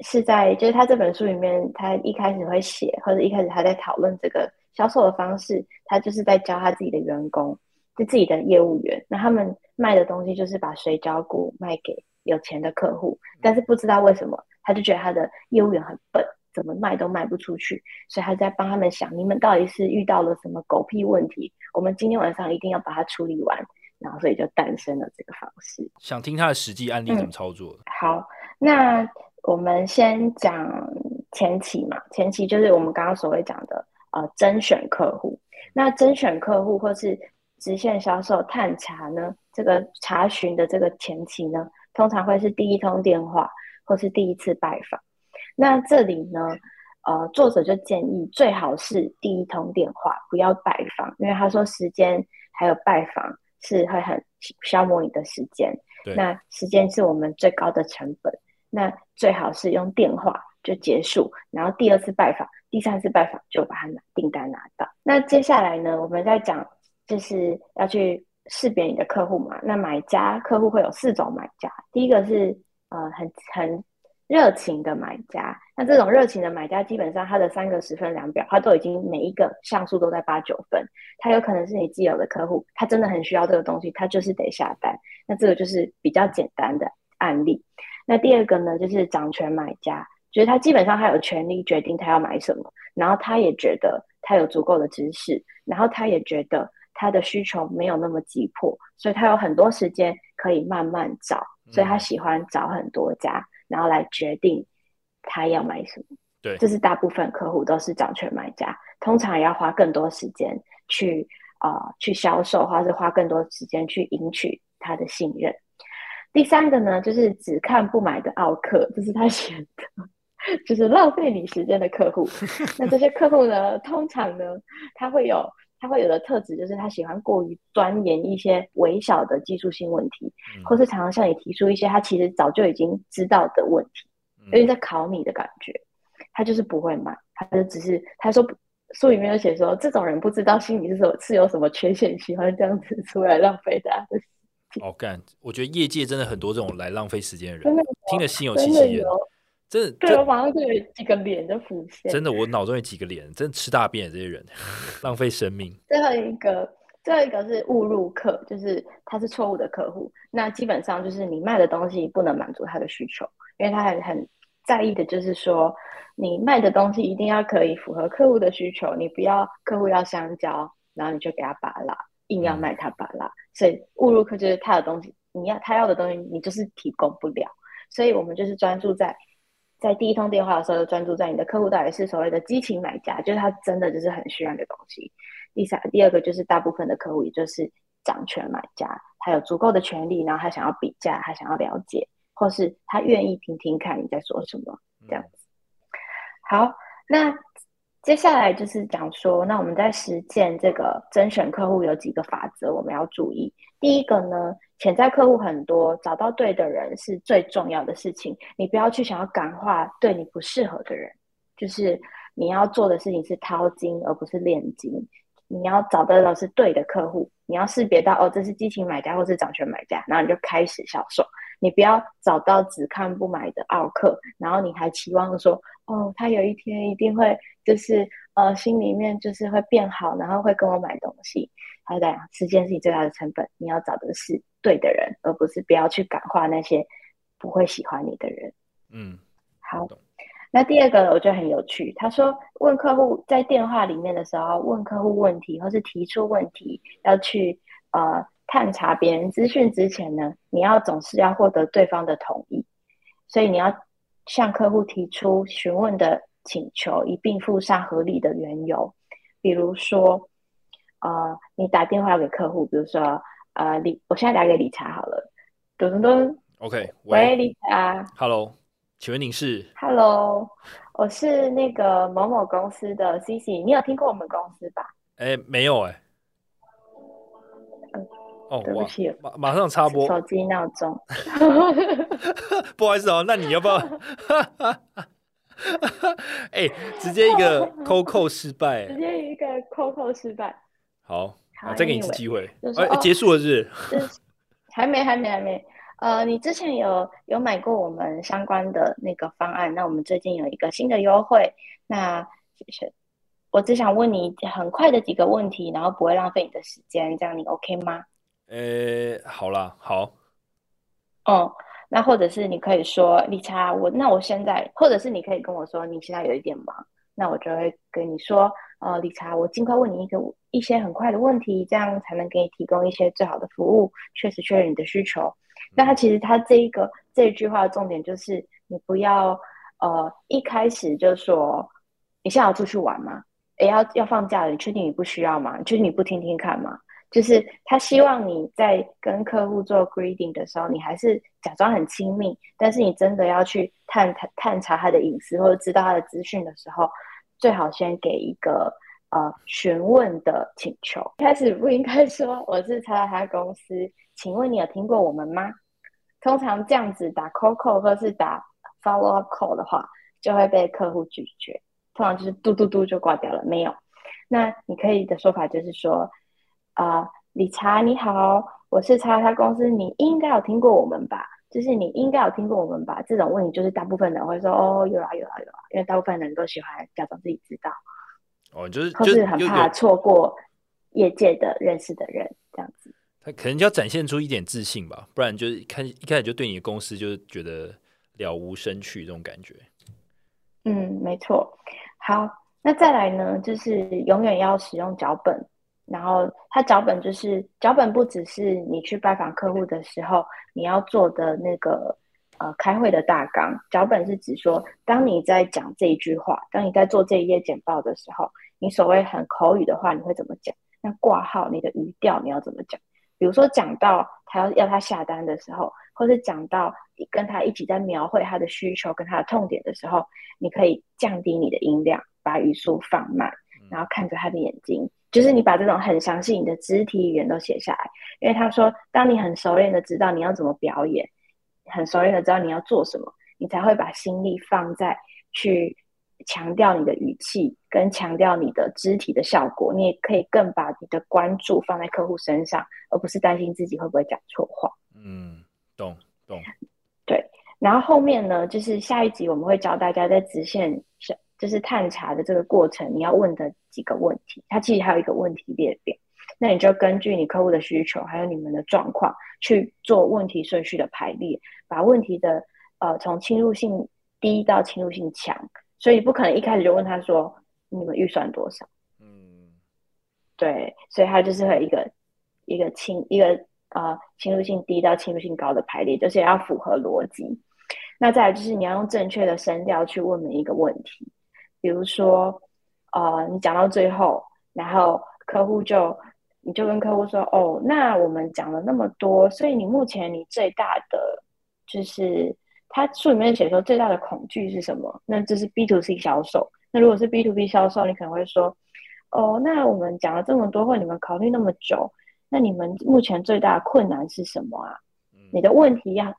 Speaker 2: 是在就是他这本书里面，他一开始会写，或者一开始他在讨论这个销售的方式，他就是在教他自己的员工，就自己的业务员。那他们卖的东西就是把水饺股卖给有钱的客户，但是不知道为什么，他就觉得他的业务员很笨，怎么卖都卖不出去，所以他在帮他们想，你们到底是遇到了什么狗屁问题？我们今天晚上一定要把它处理完，然后所以就诞生了这个方式。
Speaker 1: 想听他的实际案例怎么操作？
Speaker 2: 好，那。我们先讲前期嘛，前期就是我们刚刚所谓讲的呃甄选客户。那甄选客户或是直线销售探查呢，这个查询的这个前期呢，通常会是第一通电话或是第一次拜访。那这里呢，呃，作者就建议最好是第一通电话，不要拜访，因为他说时间还有拜访是会很消磨你的时间。那时间是我们最高的成本。那最好是用电话就结束，然后第二次拜访、第三次拜访就把它拿订单拿到。那接下来呢，我们在讲就是要去识别你的客户嘛。那买家客户会有四种买家，第一个是呃很很热情的买家。那这种热情的买家，基本上他的三个十分量表，他都已经每一个像素都在八九分。他有可能是你既有的客户，他真的很需要这个东西，他就是得下单。那这个就是比较简单的案例。那第二个呢，就是掌权买家，就是他基本上他有权利决定他要买什么，然后他也觉得他有足够的知识，然后他也觉得他的需求没有那么急迫，所以他有很多时间可以慢慢找，所以他喜欢找很多家，然后来决定他要买什么。
Speaker 1: 对，
Speaker 2: 这是大部分客户都是掌权买家，通常也要花更多时间去啊去销售，或者是花更多时间去赢取他的信任。第三个呢，就是只看不买的奥客，这是他写的，就是浪费你时间的客户。那这些客户呢，通常呢，他会有他会有的特质，就是他喜欢过于钻研一些微小的技术性问题，或是常常向你提出一些他其实早就已经知道的问题，有点在考你的感觉。他就是不会买，他就只是他说书里面有写说，这种人不知道心里是有是有什么缺陷，喜欢这样子出来浪费大家的。
Speaker 1: 哦，干！我觉得业界真的很多这种来浪费时间的人，的听得心有戚戚焉。真的，
Speaker 2: 对我马上就有几个脸就浮现。
Speaker 1: 真的，我脑中有几个脸，真的吃大便的这些人，浪费生命。
Speaker 2: 最后一个，最后一个是误入客，就是他是错误的客户。那基本上就是你卖的东西不能满足他的需求，因为他很很在意的就是说，你卖的东西一定要可以符合客户的需求。你不要客户要香蕉，然后你就给他拔拉，硬要卖他拔拉。所以误入客就是他的东西，你要他要的东西，你就是提供不了。所以我们就是专注在在第一通电话的时候，就专注在你的客户到底是所谓的激情买家，就是他真的就是很需要的东西。第三，第二个就是大部分的客户，也就是掌权买家，他有足够的权利，然后他想要比价，他想要了解，或是他愿意听听看你在说什么这样子。好，那。接下来就是讲说，那我们在实践这个甄选客户有几个法则，我们要注意。第一个呢，潜在客户很多，找到对的人是最重要的事情。你不要去想要感化对你不适合的人，就是你要做的事情是掏金而不是炼金。你要找到的是对的客户，你要识别到哦，这是激情买家或是掌权买家，然后你就开始销售。你不要找到只看不买的奥客，然后你还期望说，哦，他有一天一定会就是呃心里面就是会变好，然后会跟我买东西。他讲时间是你最大的成本，你要找的是对的人，而不是不要去感化那些不会喜欢你的人。
Speaker 1: 嗯，
Speaker 2: 好。那第二个我觉得很有趣，他说问客户在电话里面的时候问客户问题，或是提出问题要去呃。探查别人资讯之前呢，你要总是要获得对方的同意，所以你要向客户提出询问的请求，一并附上合理的缘由。比如说，呃，你打电话给客户，比如说，呃，理，我现在打给理查好了，咚咚咚
Speaker 1: ，OK，
Speaker 2: 喂，理查
Speaker 1: ，Hello，请问您是
Speaker 2: ？Hello，我是那个某某公司的 CC，你有听过我们公司吧？
Speaker 1: 哎，没有哎。哦，
Speaker 2: 对不起，
Speaker 1: 马马上插播
Speaker 2: 手机闹钟。
Speaker 1: 不好意思哦，那你要不要？哎，直接一个 扣扣失败，
Speaker 2: 直接一个扣扣失败。
Speaker 1: 好，再给你一次机会。哎，结束了 是？
Speaker 2: 还没，还没，还没。呃，你之前有有买过我们相关的那个方案？那我们最近有一个新的优惠。那我只想问你很快的几个问题，然后不会浪费你的时间，这样你 OK 吗？
Speaker 1: 呃，好啦，好。
Speaker 2: 哦，那或者是你可以说理查，我那我现在，或者是你可以跟我说你现在有一点忙，那我就会跟你说，呃，理查，我尽快问你一个一些很快的问题，这样才能给你提供一些最好的服务，确实确认你的需求。那他其实他这一个这一句话的重点就是，你不要呃一开始就说你现在要出去玩吗？诶，要要放假了，你确定你不需要吗？就是你不听听看吗？就是他希望你在跟客户做 greeting 的时候，你还是假装很亲密，但是你真的要去探探探查他的隐私或者知道他的资讯的时候，最好先给一个呃询问的请求。开始不应该说我是查到他公司，请问你有听过我们吗？通常这样子打 call call 或是打 follow up call 的话，就会被客户拒绝。通常就是嘟嘟嘟就挂掉了，没有。那你可以的说法就是说，啊，理查你好，我是查他公司，你应该有听过我们吧？就是你应该有听过我们吧？这种问题就是大部分人会说，哦，有啊有啊有啊，因为大部分人都喜欢假装自己知道。
Speaker 1: 哦，就是
Speaker 2: 就是很怕错过业界的认识的人，这样子。
Speaker 1: 他可能就要展现出一点自信吧，不然就是看一开始就对你的公司就是觉得了无生趣这种感觉。
Speaker 2: 嗯，没错。好，那再来呢，就是永远要使用脚本。然后，它脚本就是脚本，不只是你去拜访客户的时候你要做的那个呃开会的大纲。脚本是指说，当你在讲这一句话，当你在做这一页简报的时候，你所谓很口语的话，你会怎么讲？那挂号你的语调你要怎么讲？比如说讲到他要要他下单的时候，或是讲到你跟他一起在描绘他的需求跟他的痛点的时候，你可以降低你的音量，把语速放慢，然后看着他的眼睛，就是你把这种很详细你的肢体语言都写下来。因为他说，当你很熟练的知道你要怎么表演，很熟练的知道你要做什么，你才会把心力放在去。强调你的语气，跟强调你的肢体的效果，你也可以更把你的关注放在客户身上，而不是担心自己会不会讲错话。
Speaker 1: 嗯，懂懂。
Speaker 2: 对，然后后面呢，就是下一集我们会教大家在直线就是探查的这个过程，你要问的几个问题。它其实还有一个问题列表，那你就根据你客户的需求，还有你们的状况去做问题顺序的排列，把问题的呃从侵入性低到侵入性强。所以不可能一开始就问他说你们预算多少？嗯，对，所以他就是会一个一个侵一个呃侵入性低到侵入性高的排列，就是要符合逻辑。那再来就是你要用正确的声调去问每一个问题，比如说呃你讲到最后，然后客户就你就跟客户说哦，那我们讲了那么多，所以你目前你最大的就是。他书里面写说最大的恐惧是什么？那这是 B to C 销售。那如果是 B to B 销售，你可能会说，哦，那我们讲了这么多，或你们考虑那么久，那你们目前最大的困难是什么啊？你的问题要，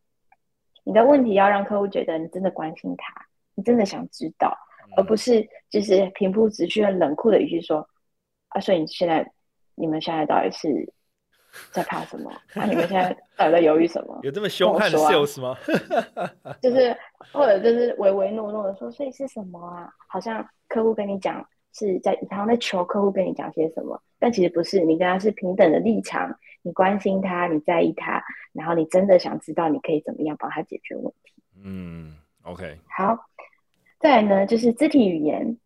Speaker 2: 你的问题要让客户觉得你真的关心他，你真的想知道，而不是就是平铺直叙、很冷酷的语气说，啊，所以你现在，你们现在到底是？在怕什么？那你们现在 到底在犹豫什么？
Speaker 1: 有这么凶悍的 sales 吗？
Speaker 2: 就是，或者就是唯唯诺诺的说，所以是什么啊？好像客户跟你讲是在，好像在求客户跟你讲些什么，但其实不是，你跟他是平等的立场，你关心他，你在意他，然后你真的想知道你可以怎么样帮他解决问题。
Speaker 1: 嗯，OK，
Speaker 2: 好。再来呢，就是肢体语言，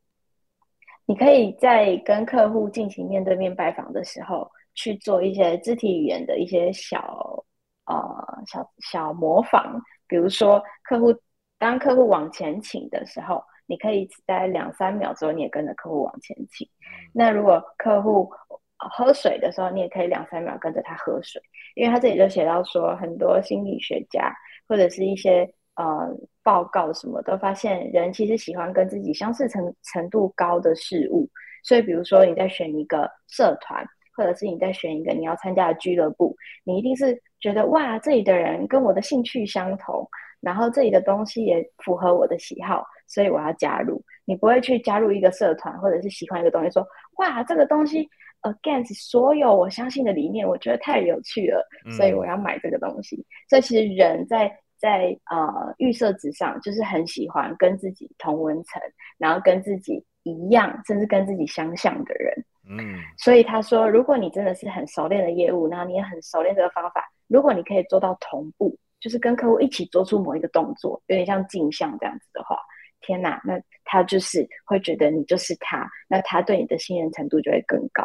Speaker 2: 你可以在跟客户进行面对面拜访的时候。去做一些肢体语言的一些小呃小小模仿，比如说客户当客户往前请的时候，你可以在两三秒之后你也跟着客户往前请。那如果客户喝水的时候，你也可以两三秒跟着他喝水，因为他这里就写到说，很多心理学家或者是一些呃报告什么，都发现人其实喜欢跟自己相似程程度高的事物。所以，比如说你在选一个社团，或者是你在选一个你要参加的俱乐部，你一定是觉得哇，这里的人跟我的兴趣相同，然后这里的东西也符合我的喜好，所以我要加入。你不会去加入一个社团，或者是喜欢一个东西，说哇，这个东西 against 所有我相信的理念，我觉得太有趣了，所以我要买这个东西。所以其实人在在呃预设值上，就是很喜欢跟自己同文层，然后跟自己。一样，甚至跟自己相像的人，嗯，所以他说，如果你真的是很熟练的业务，然后你也很熟练这个方法，如果你可以做到同步，就是跟客户一起做出某一个动作，有点像镜像这样子的话，天哪，那他就是会觉得你就是他，那他对你的信任程度就会更高。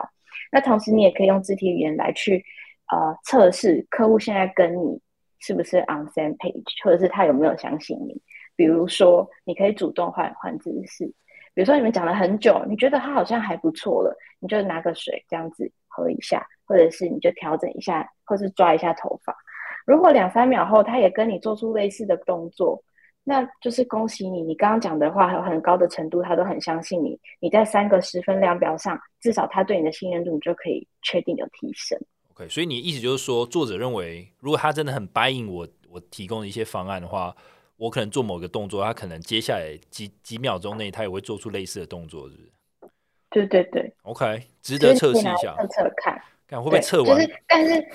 Speaker 2: 那同时，你也可以用肢体语言来去呃测试客户现在跟你是不是 on same page，或者是他有没有相信你。比如说，你可以主动换换姿势。比如说你们讲了很久，你觉得他好像还不错了，你就拿个水这样子喝一下，或者是你就调整一下，或是抓一下头发。如果两三秒后他也跟你做出类似的动作，那就是恭喜你，你刚刚讲的话有很高的程度，他都很相信你。你在三个十分量表上，至少他对你的信任度，你就可以确定有提升。
Speaker 1: OK，所以你意思就是说，作者认为，如果他真的很答应我，我提供的一些方案的话。我可能做某个动作，他可能接下来几几秒钟内，他也会做出类似的动作，是不是？
Speaker 2: 对对对
Speaker 1: ，OK，值得测试一下，
Speaker 2: 测测看，
Speaker 1: 看会不会测完。
Speaker 2: 就是，但是，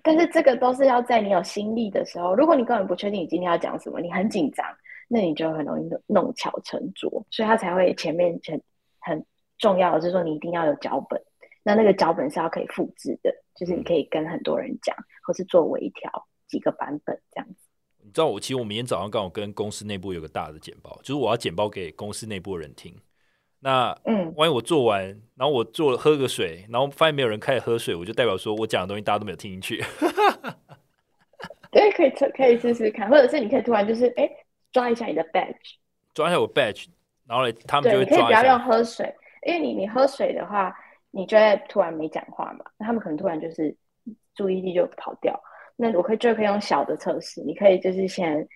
Speaker 2: 但是这个都是要在你有心力的时候。如果你根本不确定你今天要讲什么，你很紧张，那你就很容易弄巧成拙。所以他才会前面很很重要的是说，你一定要有脚本。那那个脚本是要可以复制的，就是你可以跟很多人讲，或是做微调几个版本这样子。
Speaker 1: 你知道我其实我明天早上刚好跟公司内部有个大的简报，就是我要简报给公司内部的人听。那嗯，万一我做完，然后我做了喝个水，然后发现没有人开始喝水，我就代表说我讲的东西大家都没有听进去。
Speaker 2: 对，可以测，可以试试看，或者是你可以突然就是哎抓一下你的 badge，
Speaker 1: 抓一下我 badge，然后嘞他们就会
Speaker 2: 可以不要用喝水，因为你你喝水的话，你就会突然没讲话嘛，那他们可能突然就是注意力就跑掉。那我可以就可以用小的测试，你可以就是先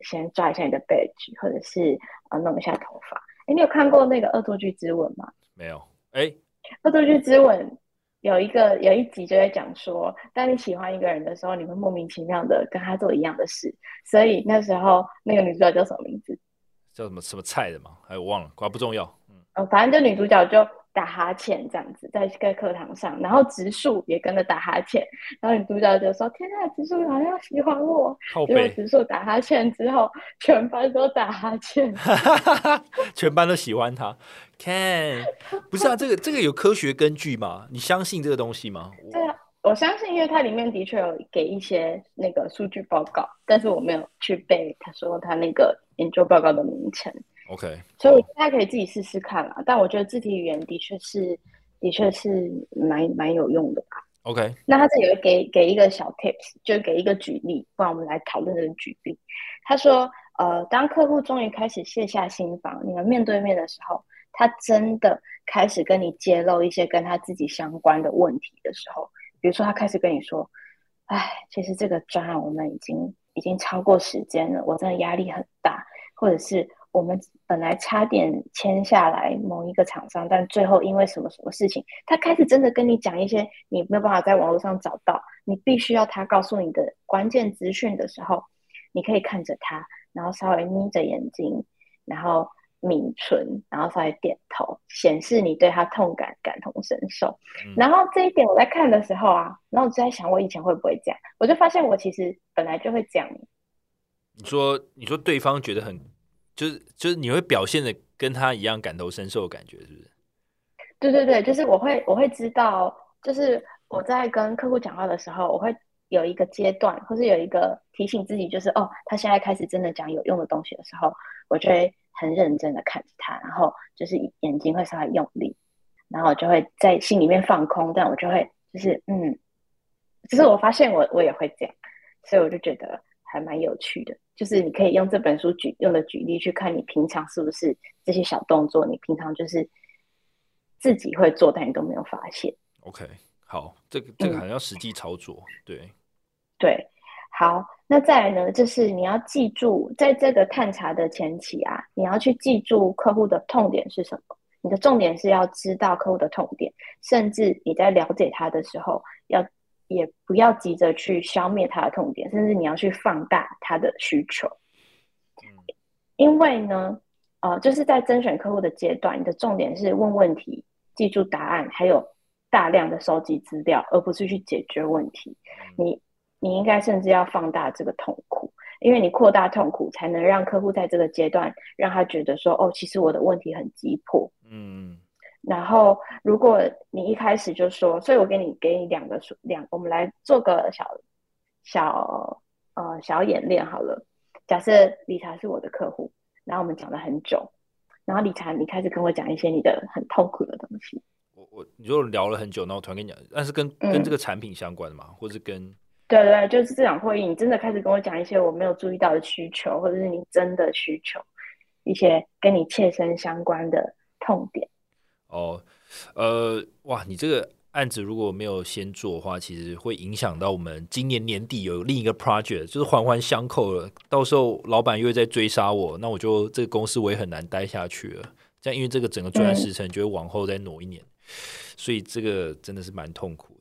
Speaker 2: 先抓一下你的 badge，或者是啊弄一下头发。哎，你有看过那个《恶作剧之吻》吗？
Speaker 1: 没有。哎，《
Speaker 2: 恶作剧之吻》有一个有一集就在讲说，当你喜欢一个人的时候，你会莫名其妙的跟他做一样的事。所以那时候那个女主角叫什么名字？
Speaker 1: 叫什么什么菜的嘛？哎，我忘了，不重要。
Speaker 2: 嗯，哦反正就女主角就。打哈欠这样子，在在课堂上，然后植树也跟着打哈欠，然后女主角就说：“天呐，植树好像喜欢我。”结果植树打哈欠之后，全班都打哈欠，
Speaker 1: 全班都喜欢他。看，不是啊，这个这个有科学根据吗？你相信这个东西吗？
Speaker 2: 对啊，我相信，因为它里面的确有给一些那个数据报告，但是我没有去背他说他那个研究报告的名称。
Speaker 1: OK，
Speaker 2: 所以大家可以自己试试看啦。但我觉得肢体语言的确是，的确是蛮蛮有用的吧。
Speaker 1: OK，
Speaker 2: 那他这里给给一个小 tips，就给一个举例，不然我们来讨论这个举例。他说，呃，当客户终于开始卸下心防，你们面对面的时候，他真的开始跟你揭露一些跟他自己相关的问题的时候，比如说他开始跟你说，哎，其实这个专案我们已经已经超过时间了，我真的压力很大，或者是。我们本来差点签下来某一个厂商，但最后因为什么什么事情，他开始真的跟你讲一些你没有办法在网络上找到，你必须要他告诉你的关键资讯的时候，你可以看着他，然后稍微眯着眼睛，然后抿唇，然后稍微点头，显示你对他痛感感同身受。然后这一点我在看的时候啊，然后我就在想，我以前会不会这样？我就发现我其实本来就会这样。
Speaker 1: 你说，你说对方觉得很。就是就是你会表现的跟他一样感同身受的感觉，是不是？
Speaker 2: 对对对，就是我会我会知道，就是我在跟客户讲话的时候，我会有一个阶段，或是有一个提醒自己，就是哦，他现在开始真的讲有用的东西的时候，我就会很认真的看着他，然后就是眼睛会稍微用力，然后就会在心里面放空，但我就会就是嗯，就是我发现我我也会这样，所以我就觉得还蛮有趣的。就是你可以用这本书举用的举例去看，你平常是不是这些小动作，你平常就是自己会做，但你都没有发现。
Speaker 1: OK，好，这个这个还要实际操作，对
Speaker 2: 对，好。那再来呢，就是你要记住，在这个探查的前期啊，你要去记住客户的痛点是什么。你的重点是要知道客户的痛点，甚至你在了解他的时候，要也不要急着去消灭他的痛点，甚至你要去放大他的需求。因为呢，呃，就是在甄选客户的阶段，你的重点是问问题、记住答案，还有大量的收集资料，而不是去解决问题。你你应该甚至要放大这个痛苦。因为你扩大痛苦，才能让客户在这个阶段让他觉得说，哦，其实我的问题很急迫。嗯，然后如果你一开始就说，所以我给你给你两个数两，我们来做个小小呃小演练好了。假设理查是我的客户，然后我们讲了很久，然后理查你开始跟我讲一些你的很痛苦的东西。
Speaker 1: 我我你就聊了很久，然后突然跟你讲，但是跟跟这个产品相关的嘛，或是跟。
Speaker 2: 对对，就是这场会议，你真的开始跟我讲一些我没有注意到的需求，或者是你真的需求，一些跟你切身相关的痛点。
Speaker 1: 哦，呃，哇，你这个案子如果没有先做的话，其实会影响到我们今年年底有另一个 project，就是环环相扣了。到时候老板又在追杀我，那我就这个公司我也很难待下去了。这样，因为这个整个作案时程就会往后再挪一年，所以这个真的是蛮痛苦的。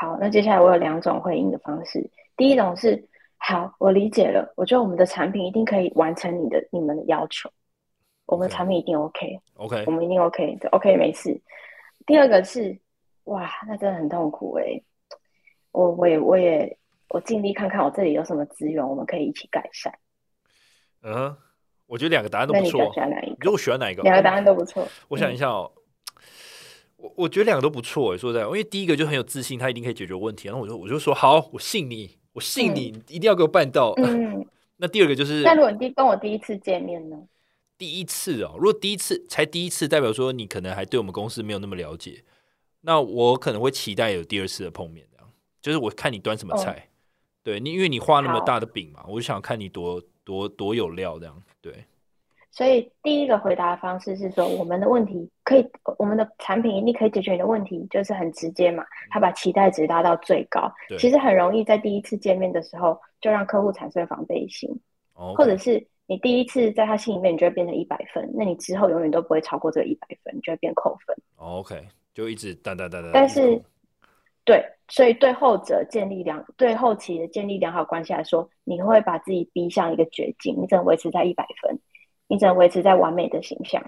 Speaker 2: 好，那接下来我有两种回应的方式。第一种是，好，我理解了，我觉得我们的产品一定可以完成你的、你们的要求，我们的产品一定
Speaker 1: OK，OK，
Speaker 2: 我们一定 OK，OK，没事。第二个是，哇，那真的很痛苦哎，我我也我也我尽力看看我这里有什么资源，我们可以一起改善。
Speaker 1: 嗯，我觉得两个答案都不错。
Speaker 2: 喜欢哪一个？
Speaker 1: 如果喜欢哪一个？
Speaker 2: 两个答案都不错。
Speaker 1: 我想一下哦。我我觉得两个都不错诶，说实在，因为第一个就很有自信，他一定可以解决问题。然后我就我就说好，我信你，我信你，一定要给我办到。嗯，那第二个就是，
Speaker 2: 那如果你第跟我第一次见面呢？
Speaker 1: 第一次哦，如果第一次才第一次，代表说你可能还对我们公司没有那么了解。那我可能会期待有第二次的碰面，这样就是我看你端什么菜，对你，因为你画那么大的饼嘛，我就想看你多多多有料，这样对。
Speaker 2: 所以第一个回答方式是说，我们的问题可以，我们的产品一定可以解决你的问题，就是很直接嘛。他把期待值拉到最高，其实很容易在第一次见面的时候就让客户产生防备心，或者是你第一次在他心里面，你就会变成一百分，那你之后永远都不会超过这个一百分，你就会变扣分。
Speaker 1: OK，就一直哒哒哒哒。
Speaker 2: 但是，对，所以对后者建立良，对后期的建立良好关系来说，你会把自己逼向一个绝境，你只能维持在一百分。你只能维持在完美的形象。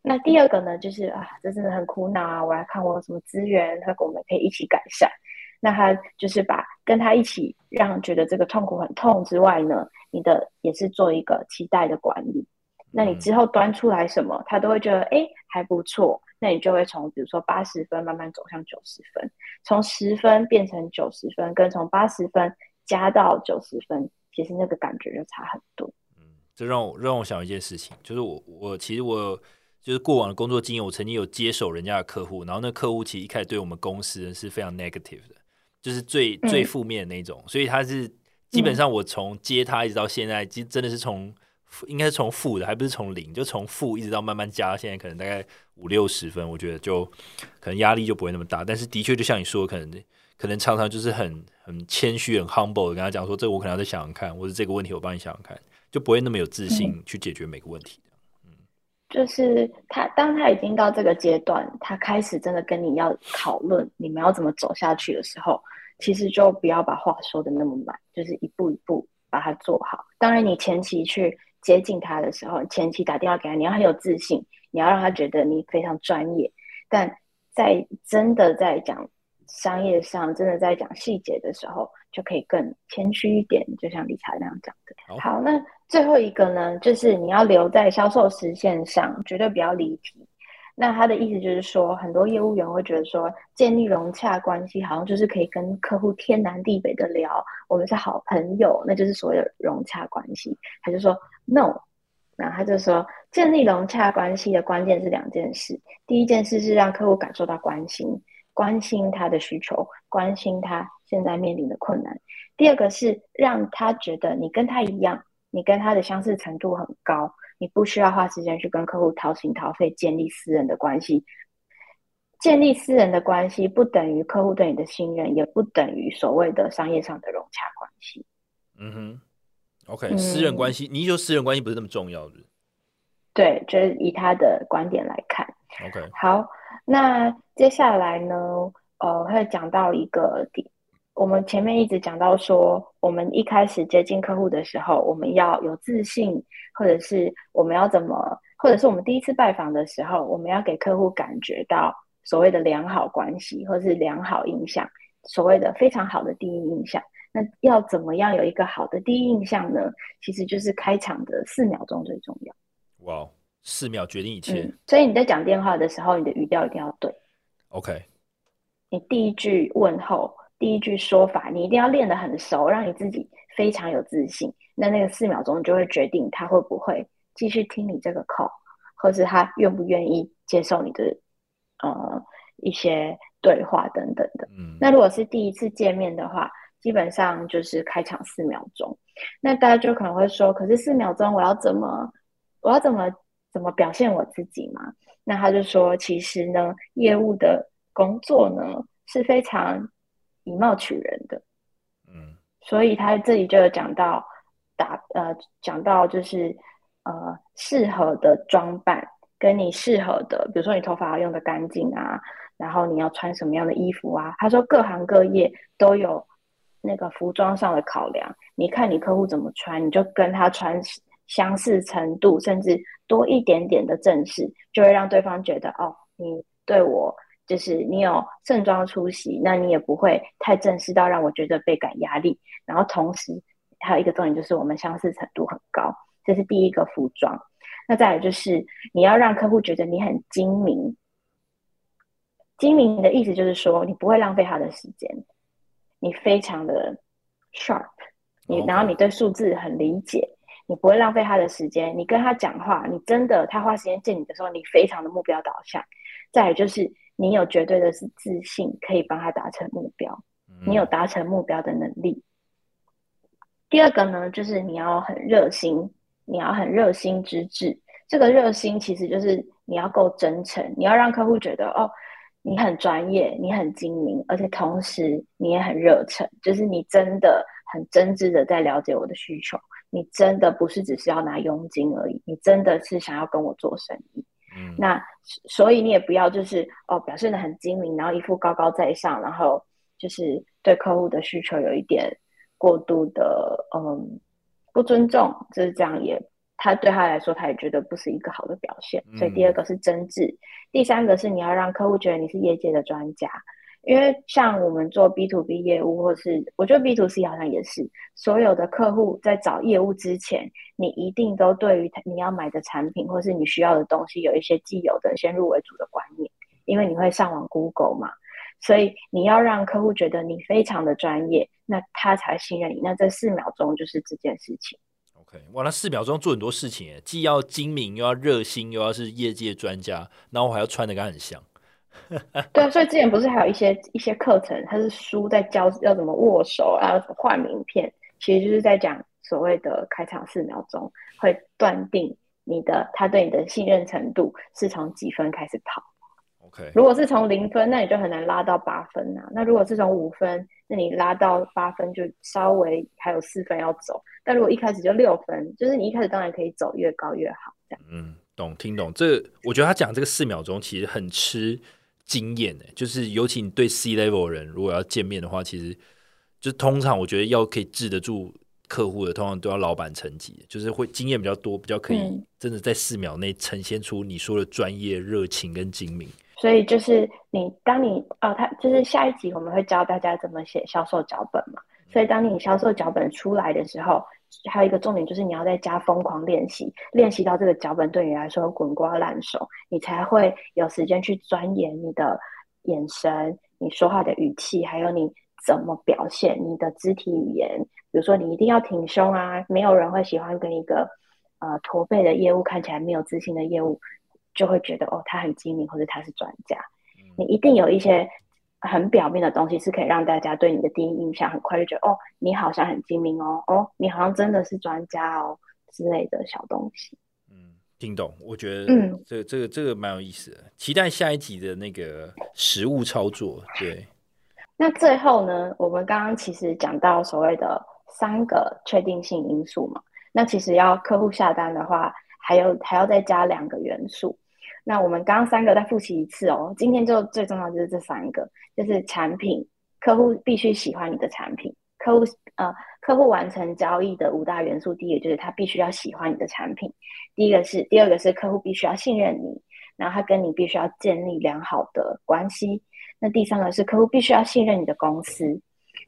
Speaker 2: 那第二个呢，就是啊，这真的很苦恼啊！我来看我有什么资源，他跟我们可以一起改善。那他就是把跟他一起，让觉得这个痛苦很痛之外呢，你的也是做一个期待的管理。那你之后端出来什么，他都会觉得哎还不错。那你就会从比如说八十分慢慢走向九十分，从十分变成九十分，跟从八十分加到九十分，其实那个感觉就差很多。
Speaker 1: 嗯这让我让我想一件事情，就是我我其实我就是过往的工作经验，我曾经有接手人家的客户，然后那客户其实一开始对我们公司是非常 negative 的，就是最最负面的那种，所以他是基本上我从接他一直到现在，其实真的是从应该是从负的，还不是从零，就从负一直到慢慢加，现在可能大概五六十分，我觉得就可能压力就不会那么大，但是的确就像你说，可能可能常常就是很很谦虚、很 humble 的跟他讲说，这个我可能要再想想看，或者这个问题我帮你想想看。就不会那么有自信去解决每个问题。
Speaker 2: 嗯，就是他当他已经到这个阶段，他开始真的跟你要讨论你们要怎么走下去的时候，其实就不要把话说的那么满，就是一步一步把它做好。当然，你前期去接近他的时候，前期打电话给他，你要很有自信，你要让他觉得你非常专业。但在真的在讲商业上，真的在讲细节的时候，就可以更谦虚一点，就像理财那样讲的。好，那。最后一个呢，就是你要留在销售实现上，绝对不要离题。那他的意思就是说，很多业务员会觉得说，建立融洽关系，好像就是可以跟客户天南地北的聊，我们是好朋友，那就是所谓的融洽关系。他就说 no，那他就说，建立融洽关系的关键是两件事。第一件事是让客户感受到关心，关心他的需求，关心他现在面临的困难。第二个是让他觉得你跟他一样。你跟他的相似程度很高，你不需要花时间去跟客户掏心掏肺建立私人的关系。建立私人的关系，不等于客户对你的信任，也不等于所谓的商业上的融洽关系。
Speaker 1: 嗯哼，OK，私人关系，你说私人关系不是那么重要的？
Speaker 2: 对，就是以他的观点来看。
Speaker 1: OK，
Speaker 2: 好，那接下来呢，呃，会讲到一个点。我们前面一直讲到说，我们一开始接近客户的时候，我们要有自信，或者是我们要怎么，或者是我们第一次拜访的时候，我们要给客户感觉到所谓的良好关系，或者是良好印象，所谓的非常好的第一印象。那要怎么样有一个好的第一印象呢？其实就是开场的四秒钟最重要。
Speaker 1: 哇，四秒决定一切。
Speaker 2: 所以你在讲电话的时候，你的语调一定要对。
Speaker 1: OK。
Speaker 2: 你第一句问候，第一句说法，你一定要练得很熟，让你自己非常有自信。那那个四秒钟就会决定他会不会继续听你这个 call，或是他愿不愿意接受你的呃一些对话等等的。嗯。那如果是第一次见面的话，基本上就是开场四秒钟。那大家就可能会说，可是四秒钟我要怎么？我要怎么怎么表现我自己嘛？那他就说，其实呢，业务的工作呢是非常以貌取人的，嗯，所以他这里就有讲到打呃，讲到就是呃，适合的装扮跟你适合的，比如说你头发要用的干净啊，然后你要穿什么样的衣服啊？他说各行各业都有那个服装上的考量，你看你客户怎么穿，你就跟他穿。相似程度，甚至多一点点的正式，就会让对方觉得哦，你对我就是你有盛装出席，那你也不会太正式到让我觉得倍感压力。然后同时还有一个重点就是我们相似程度很高，这是第一个服装。那再来就是你要让客户觉得你很精明，精明的意思就是说你不会浪费他的时间，你非常的 sharp，你然后你对数字很理解。你不会浪费他的时间，你跟他讲话，你真的他花时间见你的时候，你非常的目标导向。再就是你有绝对的是自信，可以帮他达成目标，你有达成目标的能力。第二个呢，就是你要很热心，你要很热心之至。这个热心其实就是你要够真诚，你要让客户觉得哦，你很专业，你很精明，而且同时你也很热忱，就是你真的很真挚的在了解我的需求。你真的不是只是要拿佣金而已，你真的是想要跟我做生意。嗯，那所以你也不要就是哦表现的很精明，然后一副高高在上，然后就是对客户的需求有一点过度的嗯不尊重，就是这样也他对他来说他也觉得不是一个好的表现。所以第二个是真挚，第三个是你要让客户觉得你是业界的专家。因为像我们做 B to B 业务，或是我觉得 B to C 好像也是，所有的客户在找业务之前，你一定都对于你要买的产品或是你需要的东西有一些既有的先入为主的观念，因为你会上网 Google 嘛，所以你要让客户觉得你非常的专业，那他才信任你。那这四秒钟就是这件事情。
Speaker 1: OK，哇，那四秒钟做很多事情，既要精明，又要热心，又要是业界专家，然后还要穿的跟很像。
Speaker 2: 对啊，所以之前不是还有一些一些课程，它是书在教要怎么握手啊，换名片，其实就是在讲所谓的开场四秒钟，会断定你的他对你的信任程度是从几分开始跑。
Speaker 1: OK，
Speaker 2: 如果是从零分，那你就很难拉到八分啊。那如果是从五分，那你拉到八分就稍微还有四分要走。但如果一开始就六分，就是你一开始当然可以走越高越好。这样，
Speaker 1: 嗯，懂听懂。这我觉得他讲这个四秒钟其实很吃。经验呢，就是尤其你对 C level 人，如果要见面的话，其实就通常我觉得要可以治得住客户的，通常都要老板层级，就是会经验比较多，比较可以真的在四秒内呈现出你说的专业、热情跟精明。
Speaker 2: 所以就是你，当你哦，他就是下一集我们会教大家怎么写销售脚本嘛。所以当你销售脚本出来的时候。还有一个重点就是你要在家疯狂练习，练习到这个脚本对你来说滚瓜烂熟，你才会有时间去钻研你的眼神、你说话的语气，还有你怎么表现你的肢体语言。比如说，你一定要挺胸啊，没有人会喜欢跟一个呃驼背的业务看起来没有自信的业务，就会觉得哦他很精明或者他是专家。你一定有一些。很表面的东西是可以让大家对你的第一印象很快就觉得哦，你好像很精明哦，哦，你好像真的是专家哦之类的小东西。
Speaker 1: 嗯，听懂，我觉得
Speaker 2: 嗯
Speaker 1: 这这个这个蛮有意思的，期待下一集的那个实物操作。对，
Speaker 2: 那最后呢，我们刚刚其实讲到所谓的三个确定性因素嘛，那其实要客户下单的话，还有还要再加两个元素。那我们刚刚三个再复习一次哦，今天就最重要就是这三个，就是产品，客户必须喜欢你的产品，客户呃客户完成交易的五大元素，第一个就是他必须要喜欢你的产品，第一个是第二个是客户必须要信任你，然后他跟你必须要建立良好的关系。那第三个是客户必须要信任你的公司，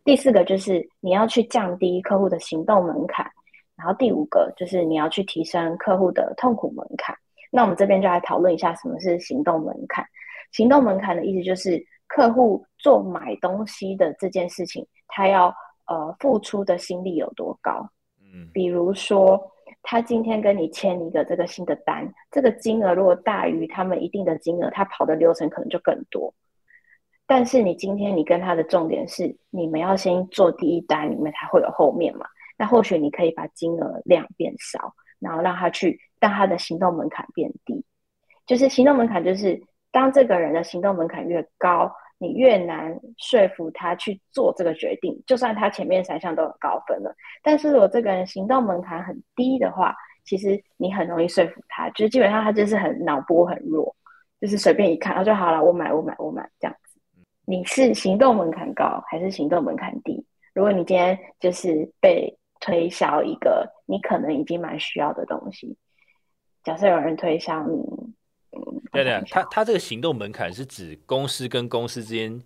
Speaker 2: 第四个就是你要去降低客户的行动门槛，然后第五个就是你要去提升客户的痛苦门槛。那我们这边就来讨论一下什么是行动门槛。行动门槛的意思就是客户做买东西的这件事情，他要呃付出的心力有多高。
Speaker 1: 嗯
Speaker 2: 比如说，他今天跟你签一个这个新的单，这个金额如果大于他们一定的金额，他跑的流程可能就更多。但是你今天你跟他的重点是，你们要先做第一单，你们才会有后面嘛。那或许你可以把金额量变少，然后让他去让他的行动门槛变低。就是行动门槛，就是当这个人的行动门槛越高，你越难说服他去做这个决定。就算他前面三项都很高分了，但是如果这个人行动门槛很低的话，其实你很容易说服他，就是基本上他就是很脑波很弱，就是随便一看，他就好了，我买，我买，我买这样子。你是行动门槛高还是行动门槛低？如果你今天就是被推销一个你可能已经蛮需要的东西，假设有人推销你，嗯，
Speaker 1: 对对，他他这个行动门槛是指公司跟公司之间，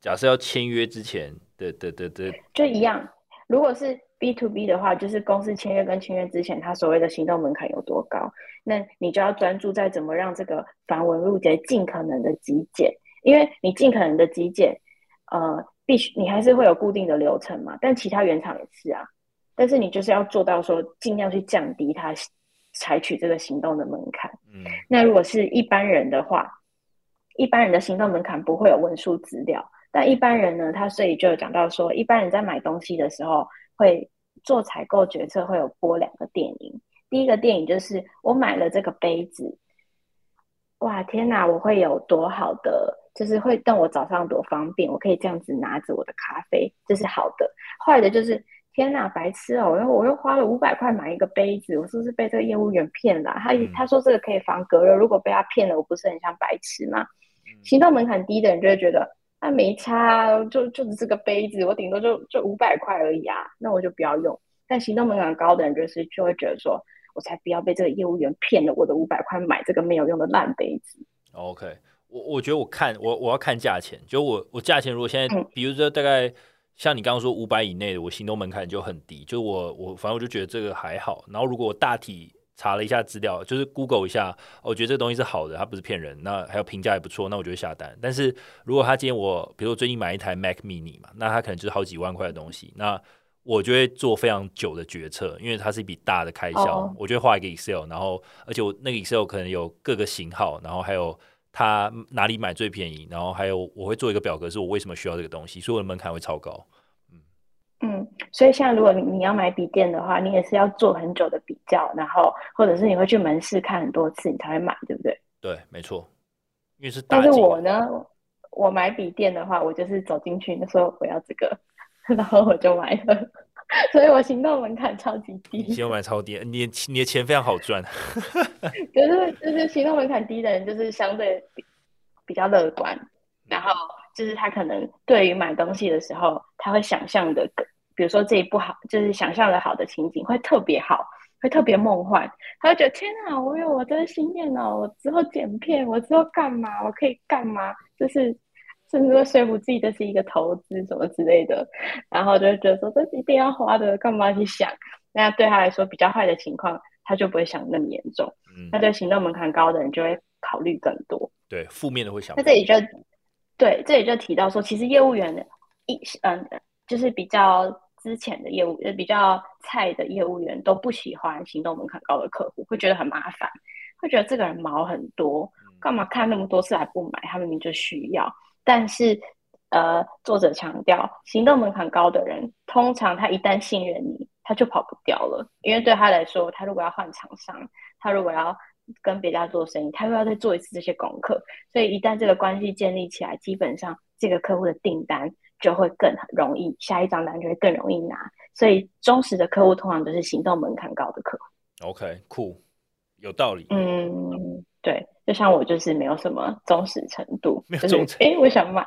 Speaker 1: 假设要签约之前的的的的，
Speaker 2: 就一样。如果是 B to B 的话，就是公司签约跟签约之前，他所谓的行动门槛有多高，那你就要专注在怎么让这个繁文缛节尽可能的极简，因为你尽可能的极简，呃，必须你还是会有固定的流程嘛，但其他原厂也是啊，但是你就是要做到说尽量去降低它采取这个行动的门槛。
Speaker 1: 嗯
Speaker 2: 那如果是一般人的话，一般人的行动门槛不会有文书资料，但一般人呢，他所以就有讲到说，一般人在买东西的时候会做采购决策，会有播两个电影。第一个电影就是我买了这个杯子，哇天哪，我会有多好的，就是会让我早上多方便，我可以这样子拿着我的咖啡，这是好的。坏的就是天哪，白痴哦！然后我又花了五百块买一个杯子，我是不是被这个业务员骗了啊、他
Speaker 1: 嗯
Speaker 2: 他说这个可以防隔热，如果被他骗了，我不是很像白痴吗？行动门槛低的人就会觉得啊没差啊，就就只是个杯子，我顶多就就五百块而已啊，那我就不要用。但行动门槛高的人就是就会觉得说，我才不要被这个业务员骗了我的五百块买这个没有用的烂杯子。
Speaker 1: OK，我我觉得我看我我要看价钱，就我我价钱如果现在
Speaker 2: 嗯
Speaker 1: 比如说大概像你刚刚说五百以内的，我行动门槛就很低，就我我反正我就觉得这个还好。然后如果我大体查了一下资料，就是 Google 一下，哦我觉得这个东西是好的，它不是骗人，那还有评价也不错，那我就会下单。但是如果他今天我比如说最近买一台 Mac Mini 嘛，那它可能就是好几万块的东西，那我就会做非常久的决策，因为它是一笔大的开销
Speaker 2: 哦
Speaker 1: 我就会画一个 Excel，然后而且我那个 Excel 可能有各个型号，然后还有它哪里买最便宜，然后还有我会做一个表格，是我为什么需要这个东西，所以我的门槛会超高。
Speaker 2: 嗯，所以像如果你你要买笔电的话，你也是要做很久的比较，然后或者是你会去门市看很多次，你才会买，对不对？
Speaker 1: 对，没错，因为是大
Speaker 2: 但是我呢，我买笔电的话，我就是走进去说我要这个，然后我就买了，所以我行动门槛超级低。
Speaker 1: 行动门槛超低，你你的钱非常好赚。
Speaker 2: 就是就是行动门槛低的人，就是相对比比较乐观，然后就是他可能对于买东西的时候，他会想象的，比如说这一不好，就是想象的好的情景会特别好，会特别梦幻，他会觉得天哪，我有我的心愿哦，我之后剪片，我之后干嘛，我可以干嘛，就是甚至会说服自己这是一个投资什么之类的，然后就会觉得说这是一定要花的，干嘛去想？那对他来说比较坏的情况，他就不会想那么严重。
Speaker 1: 嗯
Speaker 2: 那，对行动门槛高的人就会考虑更多。
Speaker 1: 对，负面的会想
Speaker 2: 那。这里就对，这里就提到说，其实业务员的一嗯，就是比较之前的业务，呃，比较菜的业务员都不喜欢行动门槛高的客户，会觉得很麻烦，会觉得这个人毛很多，干嘛看那么多次还不买？他明明就需要。但是呃，作者强调，行动门槛高的人，通常他一旦信任你，他就跑不掉了，因为对他来说，他如果要换厂商，他如果要跟别家做生意，他又要再做一次这些功课。所以一旦这个关系建立起来，基本上这个客户的订单就会更容易，下一张单就会更容易拿。所以忠实的客户通常都是行动门槛高的客户。
Speaker 1: OK，酷，有道理。
Speaker 2: 嗯，对，就像我就是没有什么忠实程度，
Speaker 1: 没有忠诚。
Speaker 2: 哎，我想买，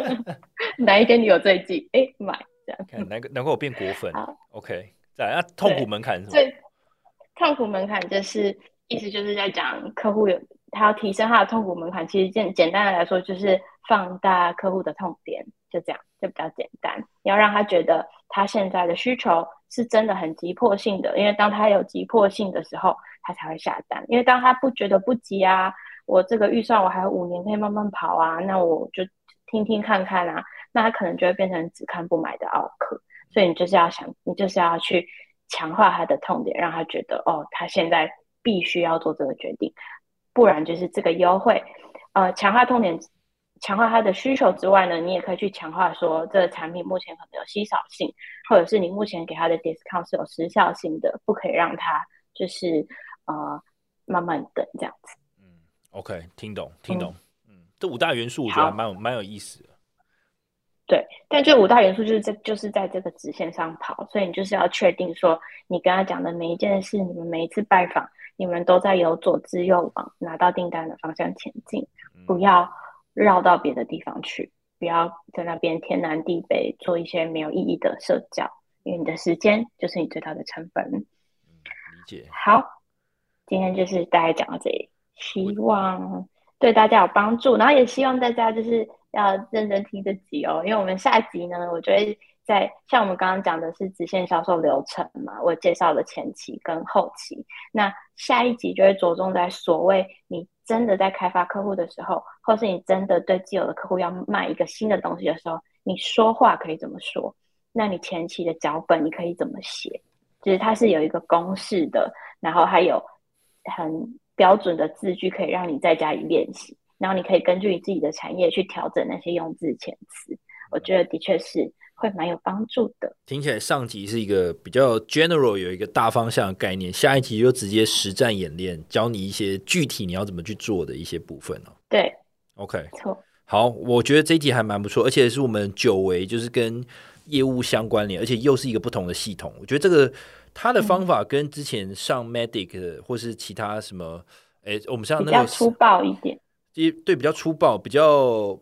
Speaker 2: 哪一天你有最近？哎，买这
Speaker 1: 样。难难怪我变果粉。OK，再那痛苦门槛是什么？
Speaker 2: 最痛苦门槛就是意思就是在讲客户有他要提升他的痛苦门槛。其实简简单的来说，就是放大客户的痛点，就这样，就比较简单。要让他觉得他现在的需求是真的很急迫性的，因为当他有急迫性的时候，他才会下单。因为当他不觉得不急啊，我这个预算我还有五年可以慢慢跑啊，那我就听听看看啊，那他可能就会变成只看不买的奥客。所以你就是要想，你就是要去强化他的痛点，让他觉得哦，他现在必须要做这个决定，不然就是这个优惠。呃，强化痛点，强化他的需求之外呢，你也可以去强化说，这个产品目前可能有稀少性，或者是你目前给他的 discount 是有时效性的，不可以让他就是呃慢慢等这样子。
Speaker 1: 嗯，OK，听懂，听懂。嗯，这五大元素我觉得蛮有蛮有意思的。
Speaker 2: 对，但这五大元素就是在就是在这个直线上跑，所以你就是要确定说，你跟他讲的每一件事，你们每一次拜访，你们都在由左至右往拿到订单的方向前进，不要绕到别的地方去，不要在那边天南地北做一些没有意义的社交，因为你的时间就是你最大的成本。
Speaker 1: 理解。
Speaker 2: 好，今天就是大概讲到这里，希望对大家有帮助，然后也希望大家就是。要认真听这集哦，因为我们下集呢，我觉得在像我们刚刚讲的是直线销售流程嘛，我介绍了前期跟后期，那下一集就会着重在所谓你真的在开发客户的时候，或是你真的对既有的客户要卖一个新的东西的时候，你说话可以怎么说？那你前期的脚本你可以怎么写？就是它是有一个公式的，然后还有很标准的字句，可以让你在家里练习。然后你可以根据你自己的产业去调整那些用字遣词，我觉得的确是会蛮有帮助的。
Speaker 1: 听起来上集是一个比较 general 有一个大方向的概念，下一集就直接实战演练，教你一些具体你要怎么去做的一些部分哦。
Speaker 2: 对
Speaker 1: ，OK，
Speaker 2: 错。
Speaker 1: 好，我觉得这一题还蛮不错，而且是我们久违，就是跟业务相关联，而且又是一个不同的系统。我觉得这个他的方法跟之前上 Medic 或是其他什么，哎，我们像那个
Speaker 2: 粗暴一点。
Speaker 1: 对比较粗暴，比较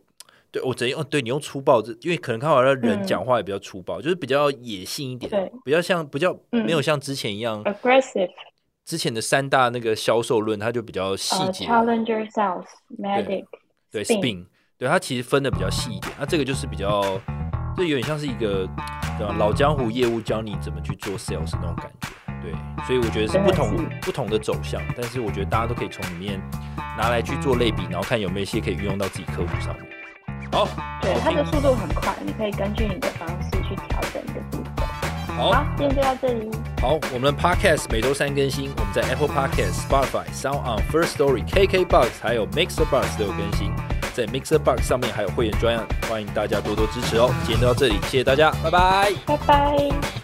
Speaker 1: 对我怎样？对你用粗暴，这因为可能看完了人讲话也比较粗暴，就是比较野性一点，
Speaker 2: 对，
Speaker 1: 比较像比较没有像之前一样
Speaker 2: aggressive。
Speaker 1: 之前的三大那个销售论，它就比较细节
Speaker 2: ，challenger sales medic
Speaker 1: 对 spin，对它其实分的比较细一点。那这个就是比较，这有点像是一个老江湖业务教你怎么去做 sales 那种感觉。对，所以我觉得是不同不同的走向，但是我觉得大家都可以从里面拿来去做类比，然后看有没有一些可以运用到自己客户上面。好，
Speaker 2: 对，它的速度很快，你可以根据你的方式去调整的部分。好，今天就到这里。
Speaker 1: 好，我们的 Podcast 每周三更新，我们在 Apple Podcast、Spotify、Sound On、First Story、KK Box 还有 Mixer Box 都有更新，在 Mixer Box 上面还有会员专案，欢迎大家多多支持哦。今天就到这里，谢谢大家，拜拜，
Speaker 2: 拜拜。